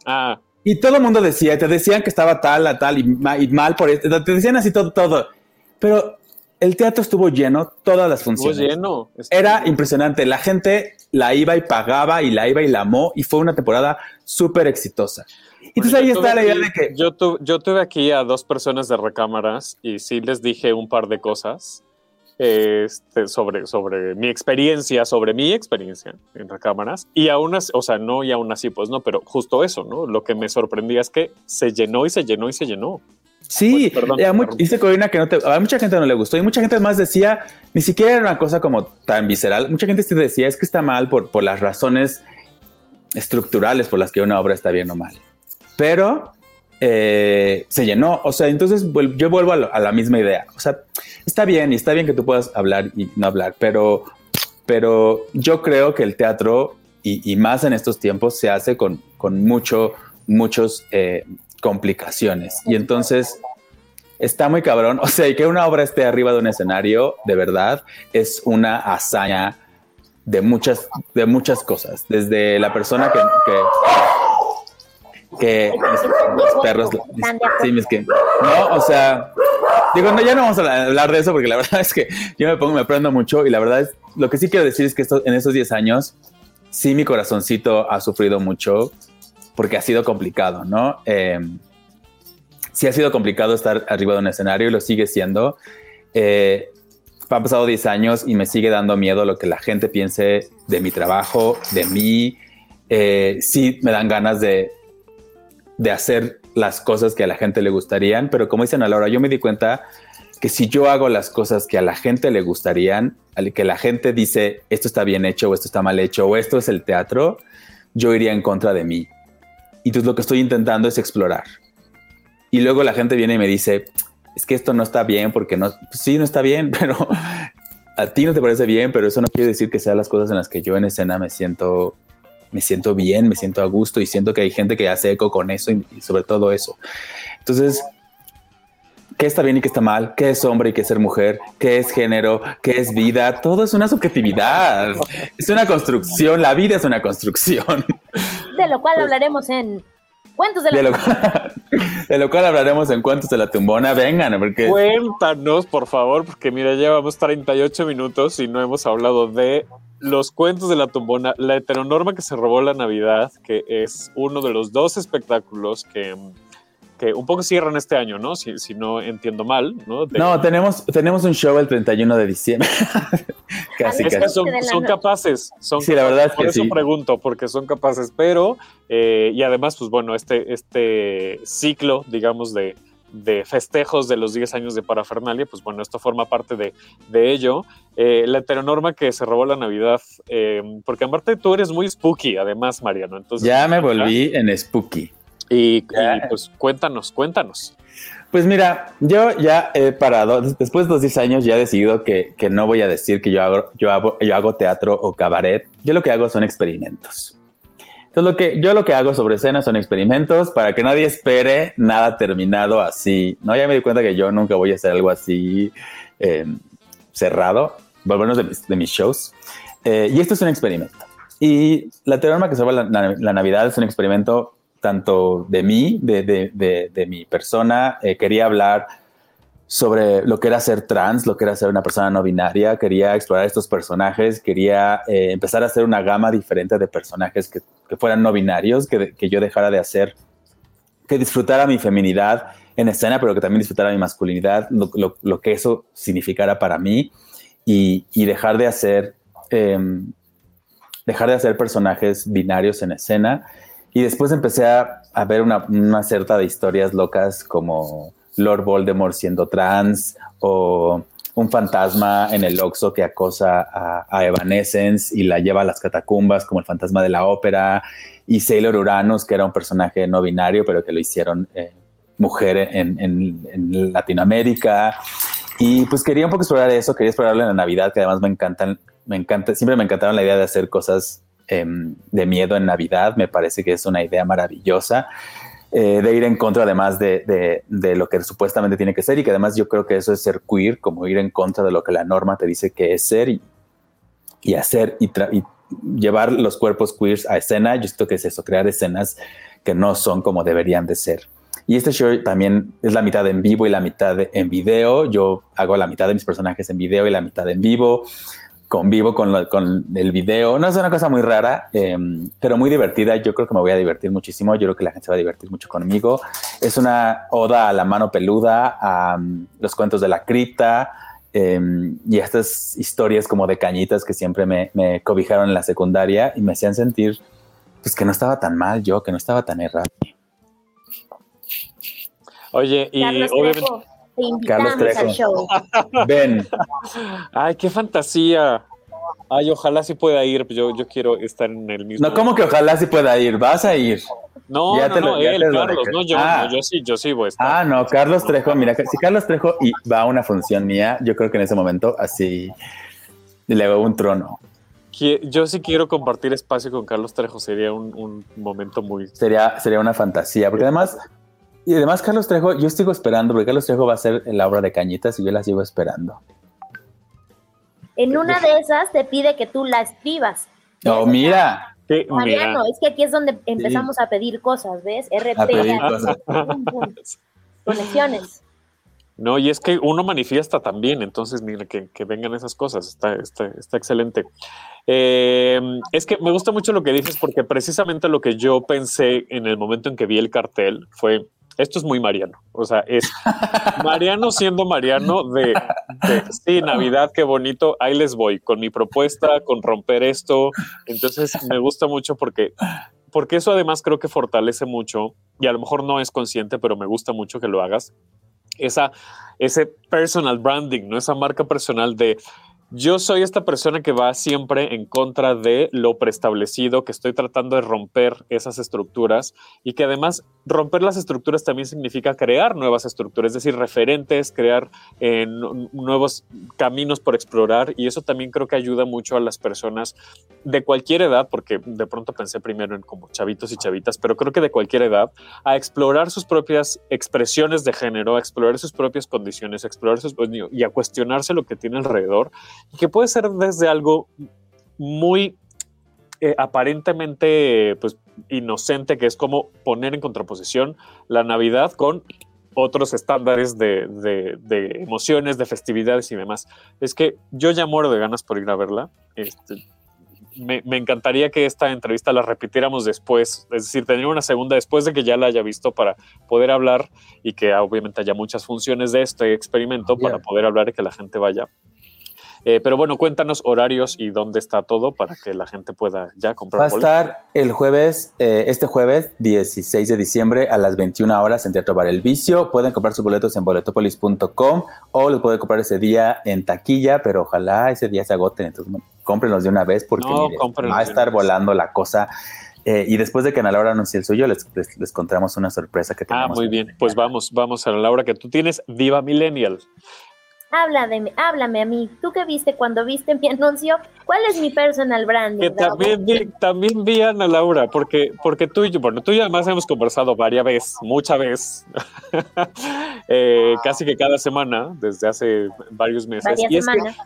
Ah. Y todo el mundo decía, te decían que estaba tal, a tal y, mal por esto. Te decían así todo, todo. Pero el teatro estuvo lleno, todas las funciones. Estuvo lleno. Era impresionante. La gente la iba y pagaba y la iba y la amó y fue una temporada súper exitosa. Entonces ahí está la idea de que... Yo, yo tuve aquí a dos personas de recámaras y sí les dije un par de cosas este, sobre, sobre mi experiencia, sobre mi experiencia en recámaras. Y aún así, o sea, no y aún así, pues no, pero justo eso, ¿no? Lo que me sorprendía es que se llenó y se llenó y se llenó. Sí, dice Corina que no te, a mucha gente no le gustó y mucha gente más decía, ni siquiera era una cosa como tan visceral. Mucha gente sí decía, es que está mal por, por las razones estructurales por las que una obra está bien o mal pero eh, se llenó. O sea, entonces yo vuelvo a, la misma idea. O sea, está bien y está bien que tú puedas hablar y no hablar, pero, pero yo creo que el teatro, y, más en estos tiempos, se hace con, con mucho, muchos eh, complicaciones. Y entonces está muy cabrón. O sea, y que una obra esté arriba de un escenario, de verdad, es una hazaña de muchas, de muchas cosas. Desde la persona que que mis, perros sí mis que no o sea digo no ya no vamos a hablar de eso porque la [laughs] verdad es que yo me pongo me aprendo mucho y la verdad es lo que sí quiero decir es que esto, en esos 10 años sí mi corazoncito ha sufrido mucho porque ha sido complicado no eh, sí ha sido complicado estar arriba de un escenario y lo sigue siendo. Eh, han pasado 10 años y me sigue dando miedo lo que la gente piense de mi trabajo de mí. Eh, sí me dan ganas de de hacer las cosas que a la gente le gustarían, pero como dicen a Laura, yo me di cuenta que si yo hago las cosas que a la gente le gustarían, que la gente dice esto está bien hecho o esto está mal hecho o esto es el teatro, yo iría en contra de mí. Y entonces lo que estoy intentando es explorar. Y luego la gente viene y me dice, es que esto no está bien porque no, pues sí, no está bien, [laughs] pero a ti no te parece bien, pero eso no quiere decir que sean las cosas en las que yo en escena me siento me siento bien, me siento a gusto y siento que hay gente que hace eco con eso y, sobre todo eso. Entonces, qué está bien y qué está mal, qué es hombre y qué es ser mujer, qué es género, qué es vida, todo es una subjetividad, es una construcción, la vida es una construcción. De lo cual hablaremos en Cuentos de la de lo, cual, [laughs] [laughs] de lo cual hablaremos en Cuentos de la Tumbona. Vengan, porque. Cuéntanos, por favor, porque mira, llevamos 38 minutos y no hemos hablado de los cuentos de la tumbona, la heteronorma que se robó la Navidad, que es uno de los dos espectáculos que, que un poco cierran este año, ¿no? Si, si no entiendo mal, ¿no? no, tenemos, tenemos un show el 31 de diciembre. [laughs] casi, es Que son, son, capaces. Son sí, la verdad es que Por eso sí. pregunto, porque son capaces, pero, eh, y además, pues bueno, este, este ciclo, digamos, de, de festejos de los 10 años de parafernalia, pues bueno, esto forma parte de, de ello. Eh, la heteronorma que se robó la Navidad, eh, porque aparte tú eres muy spooky, además, Mariano. Entonces, ya me volví en spooky. Y, y, pues cuéntanos, cuéntanos. Pues mira, yo ya he parado, después de los 10 años ya he decidido que, que no voy a decir que yo hago, yo, hago, yo hago teatro o cabaret, yo lo que hago son experimentos. Entonces, lo que, yo lo que hago sobre escena son experimentos para que nadie espere nada terminado así. No, ya me di cuenta que yo nunca voy a hacer algo así eh, cerrado, volvernos de mis, de mis shows. Eh, y esto es un experimento. Y la teorema que se llama la, la, Navidad es un experimento tanto de mí, de, de, de, de mi persona. Eh, quería hablar sobre lo que era ser trans, lo que era ser una persona no binaria, quería explorar estos personajes, quería eh, empezar a hacer una gama diferente de personajes que, que fueran no binarios, que, que, yo dejara de hacer, que disfrutara mi feminidad en escena, pero que también disfrutara mi masculinidad, lo, lo, lo que eso significara para mí, y, y dejar de hacer... Eh, dejar de hacer personajes binarios en escena y después empecé a, ver una, una cierta de historias locas como Lord Voldemort siendo trans o un fantasma en el Oxo que acosa a, Evanescence y la lleva a las catacumbas como el fantasma de la ópera y Sailor Uranus que era un personaje no binario pero que lo hicieron eh, mujer en, en, en, Latinoamérica. Y pues quería un poco explorar eso, quería explorarlo en la Navidad que además me encantan me encanta, siempre me encantaron la idea de hacer cosas em, de miedo en Navidad, me parece que es una idea maravillosa. Eh, de ir en contra además de, de, lo que supuestamente tiene que ser y que además yo creo que eso es ser queer, como ir en contra de lo que la norma te dice que es ser y, y hacer y, y, llevar los cuerpos queers a escena. Yo siento que es eso, crear escenas que no son como deberían de ser. Y este show también es la mitad en vivo y la mitad en video. Yo hago la mitad de mis personajes en video y la mitad en vivo convivo con, con el video. No es una cosa muy rara, em, pero muy divertida. Yo creo que me voy a divertir muchísimo. Yo creo que la gente se va a divertir mucho conmigo. Es una oda a la mano peluda, a um, los cuentos de la cripta em, y estas historias como de cañitas que siempre me, me, cobijaron en la secundaria y me hacían sentir pues que no estaba tan mal yo, que no estaba tan errado. Oye, y obviamente... Carlos Trejo. Ven. [laughs] Ay, qué fantasía. Ay, ojalá sí pueda ir. Yo, yo quiero estar en el mismo. No, ¿cómo que ojalá sí pueda ir? Vas a ir. No, no, no, él, Carlos, no yo, ah. yo sí, yo sí voy a estar. Ah, no, Carlos Trejo, mira, si Carlos Trejo y va a una función mía, yo creo que en ese momento así le veo un trono. Yo sí quiero compartir espacio con Carlos Trejo, sería un, un momento muy... Sería, sería una fantasía, porque además y además, Carlos Trejo, yo sigo esperando, porque Carlos Trejo va a ser la obra de Cañitas y yo la sigo esperando. En una de esas te pide que tú la escribas. No, oh, mira. Mariano, es que aquí es donde empezamos a pedir cosas, ¿ves? RP. A pedir cosas. Conexiones. No, y es que uno manifiesta también, entonces mira, que, vengan esas cosas, está, está, está excelente. Eh, es que me gusta mucho lo que dices porque precisamente lo que yo pensé en el momento en que vi el cartel fue, esto es muy Mariano. O sea, es Mariano siendo Mariano de, sí, Navidad, qué bonito, ahí les voy con mi propuesta, con romper esto. Entonces me gusta mucho porque, porque eso además creo que fortalece mucho y a lo mejor no es consciente, pero me gusta mucho que lo hagas. Esa, ese personal branding, ¿no? Esa marca personal de yo soy esta persona que va siempre en contra de lo preestablecido, que estoy tratando de romper esas estructuras y que además romper las estructuras también significa crear nuevas estructuras, es decir, referentes, crear eh, nuevos caminos por explorar y eso también creo que ayuda mucho a las personas de cualquier edad, porque de pronto pensé primero en como chavitos y chavitas, pero creo que de cualquier edad, a explorar sus propias expresiones de género, a explorar sus propias condiciones, a explorar sus, y a cuestionarse lo que tiene alrededor que puede ser desde algo muy eh, aparentemente pues, inocente, que es como poner en contraposición la Navidad con otros estándares de, de, emociones, de festividades y demás. Es que yo ya muero de ganas por ir a verla. Este, me, me, encantaría que esta entrevista la repitiéramos después, es decir, tener una segunda después de que ya la haya visto para poder hablar y que obviamente haya muchas funciones de este experimento para poder hablar y que la gente vaya. Eh, pero bueno, cuéntanos horarios y dónde está todo para que la gente pueda ya comprar. Va a estar el jueves, eh, este jueves 16 de diciembre a las 21 horas en Teatro Bar El Vicio. Pueden comprar sus boletos en boletopolis.com o los pueden comprar ese día en taquilla, pero ojalá ese día se agoten. Entonces, cómprenlos de una vez porque va a estar volando la cosa. Eh, y después de que Ana Laura anuncie el suyo, les, les, contamos una sorpresa que ah, tenemos. Ah, muy bien. Pues vamos, vamos a la Laura, que tú tienes Diva Millennial. Háblame, háblame a mí. ¿Tú qué viste cuando viste mi [laughs] anuncio? ¿Cuál es mi personal branding? Que también vi, también vi a Ana Laura, porque, porque tú y yo, bueno, tú y además hemos conversado varias veces, muchas veces, [laughs] eh, casi que cada semana, desde hace varios meses. Varias y semanas.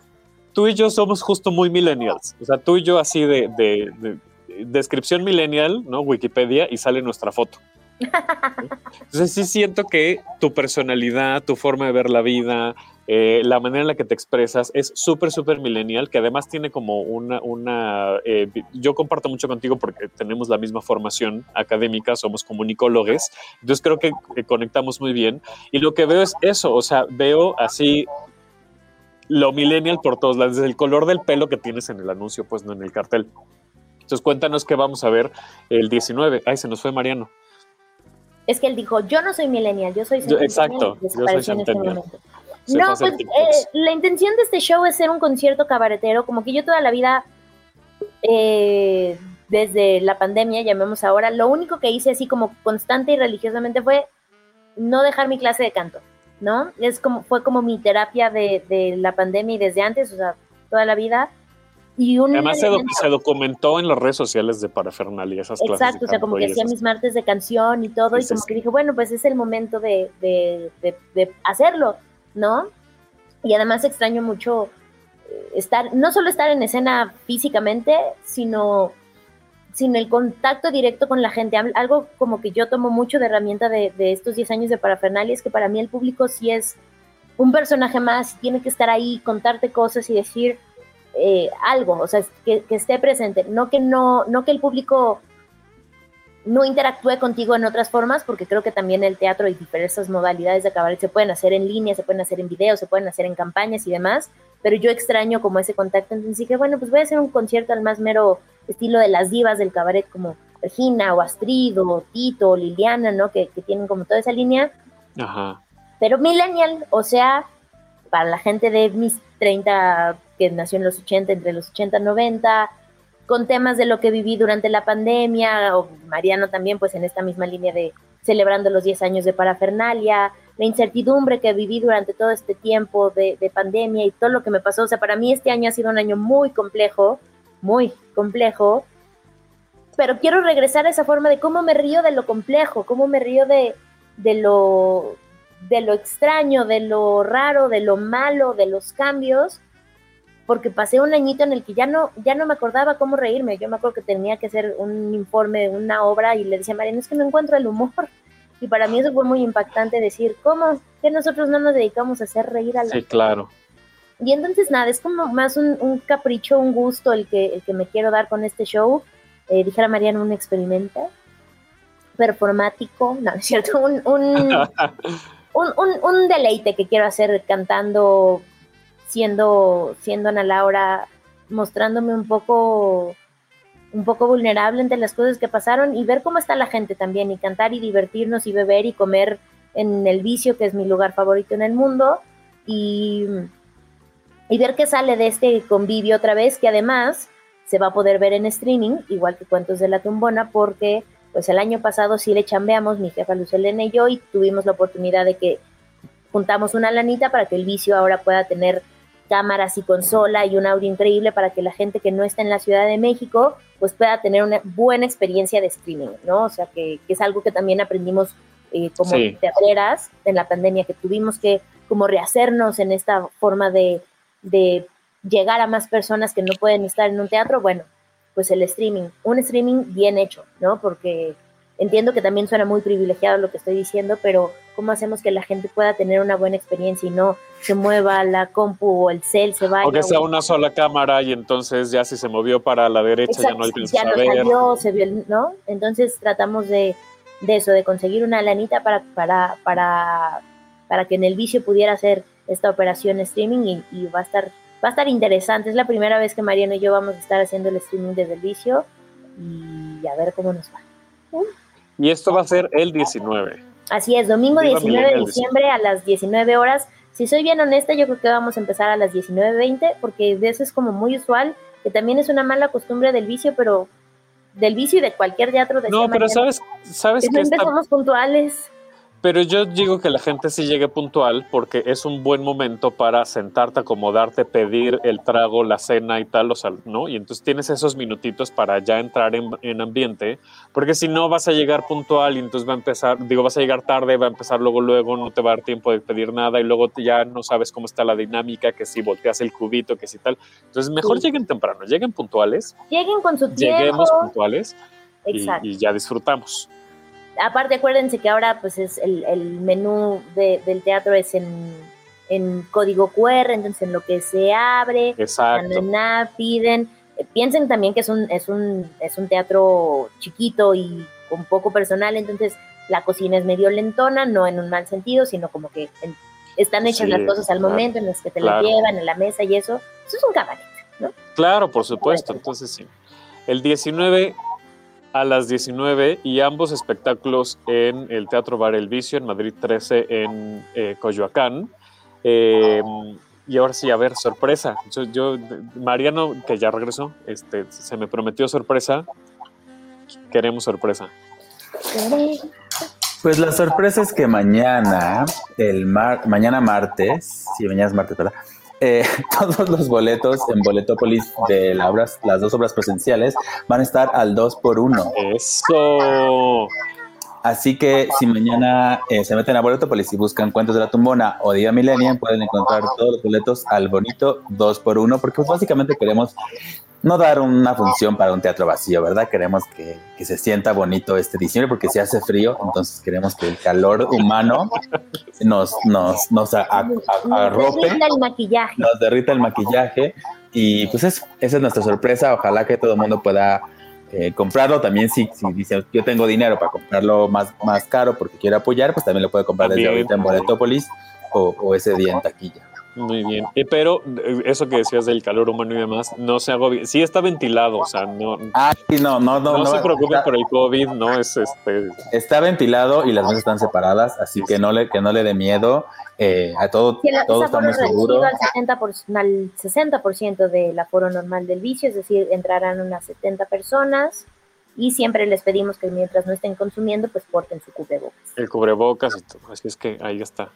tú y yo somos justo muy millennials. O sea, tú y yo así de, de, de descripción millennial, ¿no? Wikipedia, y sale nuestra foto. [laughs] Entonces sí siento que tu personalidad, tu forma de ver la vida, eh, la manera en la que te expresas es súper, súper millennial, que además tiene como una, una eh, yo comparto mucho contigo porque tenemos la misma formación académica, somos comunicólogos, entonces creo que conectamos muy bien. Y lo que veo es eso, o sea, veo así lo millennial por todos lados, desde el color del pelo que tienes en el anuncio, pues no en el cartel. Entonces cuéntanos qué vamos a ver el 19. Ay, se nos fue Mariano. Es que él dijo, yo no soy millennial, yo soy Exacto, yo soy centennial. No, pues eh, la intención de este show es ser un concierto cabaretero, como que yo toda la vida, eh, desde la pandemia, llamemos ahora, lo único que hice así como constante y religiosamente fue no dejar mi clase de canto, ¿no? Es como, fue como mi terapia de, de la pandemia y desde antes, o sea, toda la vida. Y un Además se, se documentó en las redes sociales de Parafernalia esas clases. Exacto, o sea, como que hacía mis martes de canción y todo, Sí, y como sí. que dije, bueno, pues es el momento de, de- de- de hacerlo, ¿no? Y además extraño mucho eh, estar, no solo estar en escena físicamente, sino, sino el contacto directo con la gente. Al- Algo como que yo tomo mucho de herramienta de, de estos 10 años de parafernalia es que para mí el público sí es un personaje más, tiene que estar ahí, contarte cosas y decir eh, algo, o sea, que, que esté presente, no que no, no que el público no interactúe contigo en otras formas, porque creo que también el teatro y diversas modalidades de cabaret se pueden hacer en línea, se pueden hacer en video, se pueden hacer en campañas y demás, pero yo extraño como ese contacto, entonces dije, bueno, pues voy a hacer un concierto al más mero estilo de las divas del cabaret como Regina o Astrid o Tito o Liliana, ¿no? Que, que tienen como toda esa línea, Ajá. pero millennial, o sea, para la gente de mis 30, que nació en los 80, entre los 80 y 90, con temas de lo que viví durante la pandemia, o Mariano también, pues en esta misma línea de celebrando los 10 años de parafernalia, la incertidumbre que viví durante todo este tiempo de, de pandemia y todo lo que me pasó. O sea, para mí este año ha sido un año muy complejo, muy complejo, pero quiero regresar a esa forma de cómo me río de lo complejo, cómo me río de, de lo de lo extraño, de lo raro, de lo malo, de los cambios, porque pasé un añito en el que ya no, ya no me acordaba cómo reírme. Yo me acuerdo que tenía que hacer un informe de una obra y le decía a Mariano, es que no encuentro el humor. Y para mí eso fue muy impactante decir, ¿cómo? Que nosotros no nos dedicamos a hacer reír a la Sí, claro. y entonces nada, es como más un, un capricho, un gusto el que, el que me quiero dar con este show. Eh, dijera Mariano, un experimento performático, no, es cierto, un, [laughs] un, un- un deleite que quiero hacer cantando, siendo, siendo Ana Laura, mostrándome un poco, un poco vulnerable ante las cosas que pasaron y ver cómo está la gente también, y cantar y divertirnos y beber y comer en el vicio, que es mi lugar favorito en el mundo, y, y ver qué sale de este convivio otra vez, que además se va a poder ver en streaming, igual que Cuentos de la Tumbona, porque pues el año pasado sí le chambeamos, mi jefa Luz Elena y yo, y tuvimos la oportunidad de que juntamos una lanita para que el vicio ahora pueda tener cámaras y consola y un audio increíble para que la gente que no está en la Ciudad de México pues pueda tener una buena experiencia de streaming, ¿no? O sea, que, que es algo que también aprendimos eh, como Sí. teatreras en la pandemia, que tuvimos que como rehacernos en esta forma de, de llegar a más personas que no pueden estar en un teatro, bueno, pues el streaming, un streaming bien hecho, ¿no? Porque entiendo que también suena muy privilegiado lo que estoy diciendo, pero ¿cómo hacemos que la gente pueda tener una buena experiencia y no se mueva la compu o el cel, se vaya? O que sea o- una sola cámara y entonces ya si se movió para la derecha ya no alcanzas ya a no ver. salió, se vio, ¿no? Entonces tratamos de, de eso, de conseguir una lanita para, para, para, para que en el vicio pudiera hacer esta operación streaming y, y va a estar va a estar interesante. Es la primera vez que Mariano y yo vamos a estar haciendo el streaming desde el vicio y a ver cómo nos va. Y esto va a ser el 19. Así es, domingo Viva 19 de diciembre a las 19 horas. Si soy bien honesta, yo creo que vamos a empezar a las 19.20 porque de eso es como muy usual, que también es una mala costumbre del vicio, pero del vicio y de cualquier teatro de No, pero sabes, sabes que siempre está, somos puntuales. Pero yo digo que la gente sí llegue puntual porque es un buen momento para sentarte, acomodarte, pedir el trago, la cena y tal, o sea, ¿no? Y entonces tienes esos minutitos para ya entrar en, en ambiente, porque si no vas a llegar puntual y entonces va a empezar, digo, vas a llegar tarde, va a empezar luego, luego, no te va a dar tiempo de pedir nada y luego ya no sabes cómo está la dinámica, que si volteas el cubito, que si tal. Entonces mejor Sí. lleguen temprano, lleguen puntuales, Lleguen con su tiempo. lleguemos puntuales y ya disfrutamos. Aparte, acuérdense que ahora pues es el, el menú de- del teatro es en, en código QR, entonces en lo que se abre, Exacto. nada, piden. Eh, Piensen también que es un, es, un, es un teatro chiquito y con poco personal, entonces la cocina es medio lentona, no en un mal sentido, sino como que en- están hechas Sí, las cosas al claro, momento en las que te claro. llevan en la mesa y eso. Eso es un cabaret, ¿no? Claro, por supuesto. Entonces sí. El 19 a las 19 y ambos espectáculos en el Teatro Bar El Vicio, en Madrid 13, en eh, Coyoacán. Eh, y ahora sí, a ver, sorpresa. Yo, yo- Mariano, que ya regresó, este, se me prometió sorpresa. Queremos sorpresa. Pues la sorpresa es que mañana, el mar, mañana martes, sí, mañana es martes, ¿verdad? Eh, [laughs] todos los boletos en Boletopolis de la obras, las dos obras presenciales van a estar al 2 por 1 Eso. Así que si mañana eh, se meten a Boletopolis y buscan Cuentos de la Tumbona o Día Millennium, pueden encontrar todos los boletos al bonito 2 por 1 porque pues, básicamente queremos no dar una función para un teatro vacío, ¿verdad? Queremos que, que, se sienta bonito este diciembre porque si hace frío, entonces queremos que el calor humano nos, nos, nos a, a, arrope. Nos derrita el maquillaje. Nos derrita el maquillaje. Y pues es, esa es nuestra sorpresa. Ojalá que todo el mundo pueda eh, comprarlo. También si, si dice yo tengo dinero para comprarlo más, más caro porque quiero apoyar, pues también lo puede comprar desde ahorita en Boletópolis o, o ese día en taquilla. Muy bien, eh, pero eso que decías del calor humano y demás, no se agobie. Sí está ventilado, o sea, no. Ah, sí, no, no, no. No, no se preocupen está, por el COVID, no es este. Está ventilado y las mesas están separadas, así que no le, que no le dé miedo. Eh, a todo, Sí, el todos aforo estamos es reducido seguros. al, 70 por- al 60% del aforo normal del vicio, es decir, entrarán unas 70 personas y siempre les pedimos que mientras no estén consumiendo, pues porten su cubrebocas. El cubrebocas y todo. Así es que ahí está.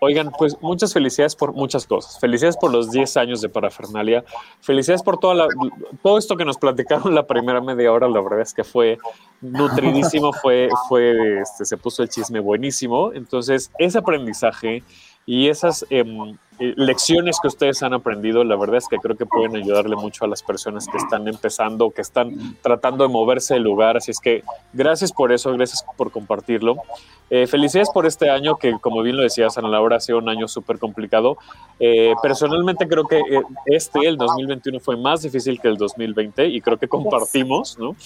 Oigan, pues muchas felicidades por muchas cosas. Felicidades por los 10 años de parafernalia. Felicidades por toda la, todo esto que nos platicaron la primera media hora. La verdad es que fue nutridísimo, [laughs] fue, fue, este, se puso el chisme buenísimo. Entonces, ese aprendizaje y esas em, eh, lecciones que ustedes han aprendido, la verdad es que creo que pueden ayudarle mucho a las personas que están empezando, que están tratando de moverse del lugar. Así es que gracias por eso, gracias por compartirlo. Eh, felicidades por este año, que como bien lo decías, Ana Laura, ha sido un año súper complicado. Eh, personalmente creo que eh, este, el 2021, fue más difícil que el 2020 y creo que compartimos, ¿no?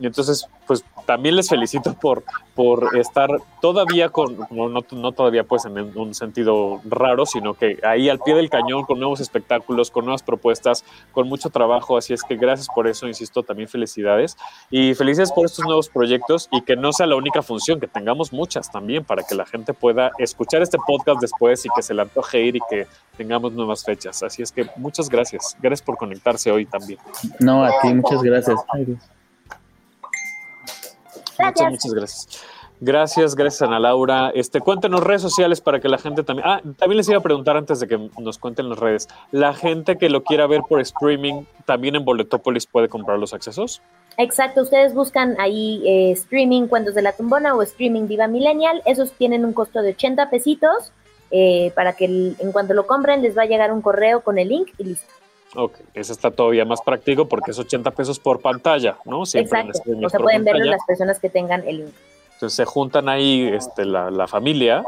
Y entonces, pues también les felicito por, por estar todavía con, no, no, no todavía pues en un sentido raro, sino que ahí al pie del cañón con nuevos espectáculos, con nuevas propuestas, con mucho trabajo. Así es que gracias por eso, insisto, también felicidades. Y felicidades por estos nuevos proyectos y que no sea la única función, que tengamos muchas también para que la gente pueda escuchar este podcast después y que se le antoje ir y que tengamos nuevas fechas. Así es que muchas gracias. Gracias por conectarse hoy también. No, a ti, muchas gracias. Muchas, muchas gracias. Gracias, gracias Ana Laura. Este, cuéntenos redes sociales para que la gente también. Ah, también les iba a preguntar antes de que nos cuenten las redes. La gente que lo quiera ver por streaming, también en Boletopolis puede comprar los accesos. Exacto, ustedes buscan ahí eh, streaming Cuentos de la Tumbona o streaming Viva Millennial. Esos tienen un costo de 80 pesitos eh, para que el- en cuanto lo compren les va a llegar un correo con el link y listo. Ok, eso está todavía más práctico porque es 80 pesos por pantalla, ¿no? Siempre Exacto, o sea, pueden verlo las personas que tengan el link. Entonces se juntan ahí este, la, la familia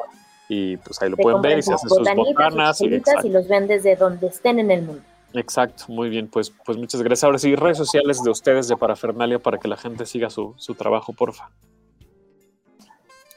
y pues ahí lo Se pueden ver y se hacen sus botanas. sus Y, y los ven desde donde estén en el mundo. exacto, muy bien, pues, pues muchas gracias. Ahora sí, redes sociales de ustedes de Parafernalia para que la gente siga su, su trabajo, porfa.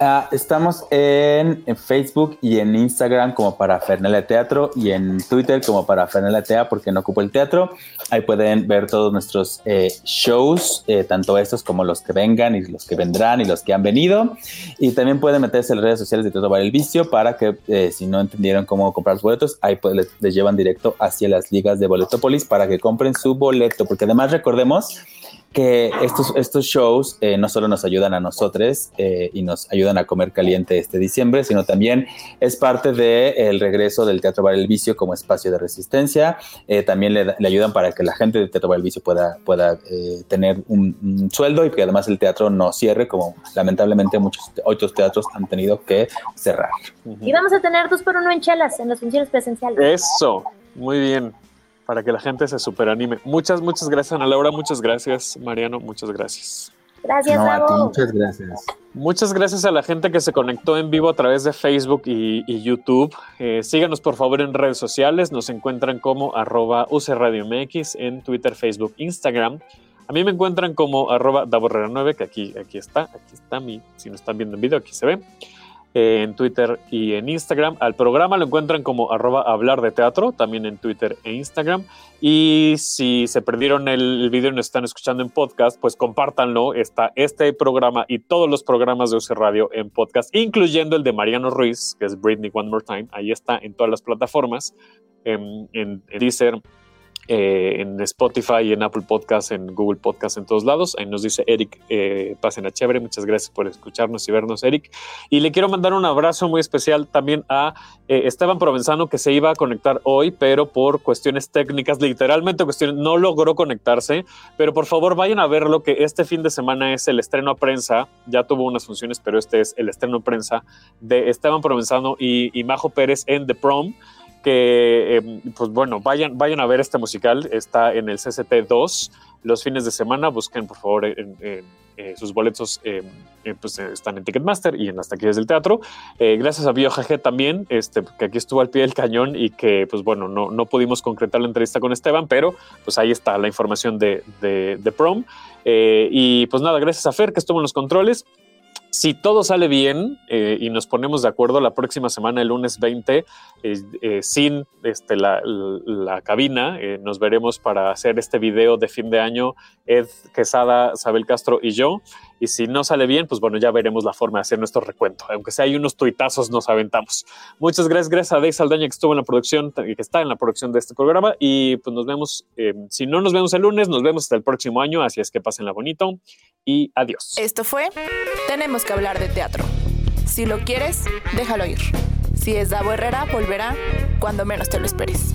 Ah, estamos en, en Facebook y en Instagram como para Fernalia Teatro y en Twitter como para Fernalia Tea porque no ocupo el teatro. Ahí pueden ver todos nuestros eh, shows, eh, tanto estos como los que vengan y los que vendrán y los que han venido. Y también pueden meterse en las redes sociales de Teatro Bar El Vicio para que eh, si no entendieron cómo comprar los boletos, ahí pues, les, les llevan directo hacia las ligas de Boletopolis para que compren su boleto. Porque además recordemos que estos, estos shows eh, no solo nos ayudan a nosotros eh, y nos ayudan a comer caliente este diciembre, sino también es parte del regreso del Teatro Bar El Vicio como espacio de resistencia. Eh, también le, le, ayudan para que la gente del Teatro Bar El Vicio pueda, pueda eh, tener un, un, sueldo y que además el teatro no cierre, como lamentablemente muchos otros teatros han tenido que cerrar. Y vamos a tener dos por uno en chelas en las funciones presenciales. Eso, muy bien para que la gente se superanime. Muchas, muchas gracias, Ana Laura. Muchas gracias, Mariano. Muchas gracias. Gracias, no, a ti, muchas gracias. Muchas gracias a la gente que se conectó en vivo a través de Facebook y, y YouTube. Eh, síganos por favor en redes sociales. Nos encuentran como arroba UCRadioMX en Twitter, Facebook, Instagram. A mí me encuentran como arroba Daborrera9, que aquí, aquí está, aquí está mi, si no están viendo en video, aquí se ve en Twitter y en Instagram. Al programa lo encuentran como arroba hablar de teatro, también en Twitter e Instagram. Y si se perdieron el, video y nos están escuchando en podcast, pues compártanlo. Está este programa y todos los programas de UC Radio en podcast, incluyendo el de Mariano Ruiz, que es Britney One More Time. Ahí está en todas las plataformas, en, en, en Deezer, eh, en Spotify, en Apple Podcast, en Google Podcast, en todos lados. Ahí nos dice Eric, eh, pasen a chévere. Muchas gracias por escucharnos y vernos, Eric. Y le quiero mandar un abrazo muy especial también a eh, Esteban Provenzano, que se iba a conectar hoy, pero por cuestiones técnicas, literalmente cuestiones, no logró conectarse. Pero por favor, vayan a verlo, que este fin de semana es el estreno a prensa. Ya tuvo unas funciones, pero este es el estreno a prensa de Esteban Provenzano y, y Majo Pérez en The Prom que eh, pues bueno, vayan, vayan a ver este musical, está en el CCT 2 los fines de semana, busquen por favor eh, sus boletos, eh, pues están en Ticketmaster y en las taquillas del teatro. gracias a BioJG también, este, que aquí estuvo al pie del cañón y que pues bueno, no, no pudimos concretar la entrevista con Esteban, pero pues ahí está la información de, de Prom. y pues nada, gracias a Fer que estuvo en los controles si todo sale bien eh, y nos ponemos de acuerdo la próxima semana, el lunes 20, eh, sin este, la, la cabina, eh, nos veremos para hacer este video de fin de año, Ed Quesada, Sabel Castro y yo. Y si no sale bien, pues bueno, ya veremos la forma de hacer nuestro recuento. Aunque sea hay unos tuitazos, nos aventamos. Muchas gracias, gracias a Dave Saldaña que estuvo en la producción, que está en la producción de este programa. Y pues nos vemos, eh, si no nos vemos el lunes, nos vemos hasta el próximo año. Así es que pásenla bonito y adiós. Esto fue Tenemos que hablar de teatro. Si lo quieres, déjalo ir. Si es Davo Herrera, volverá cuando menos te lo esperes.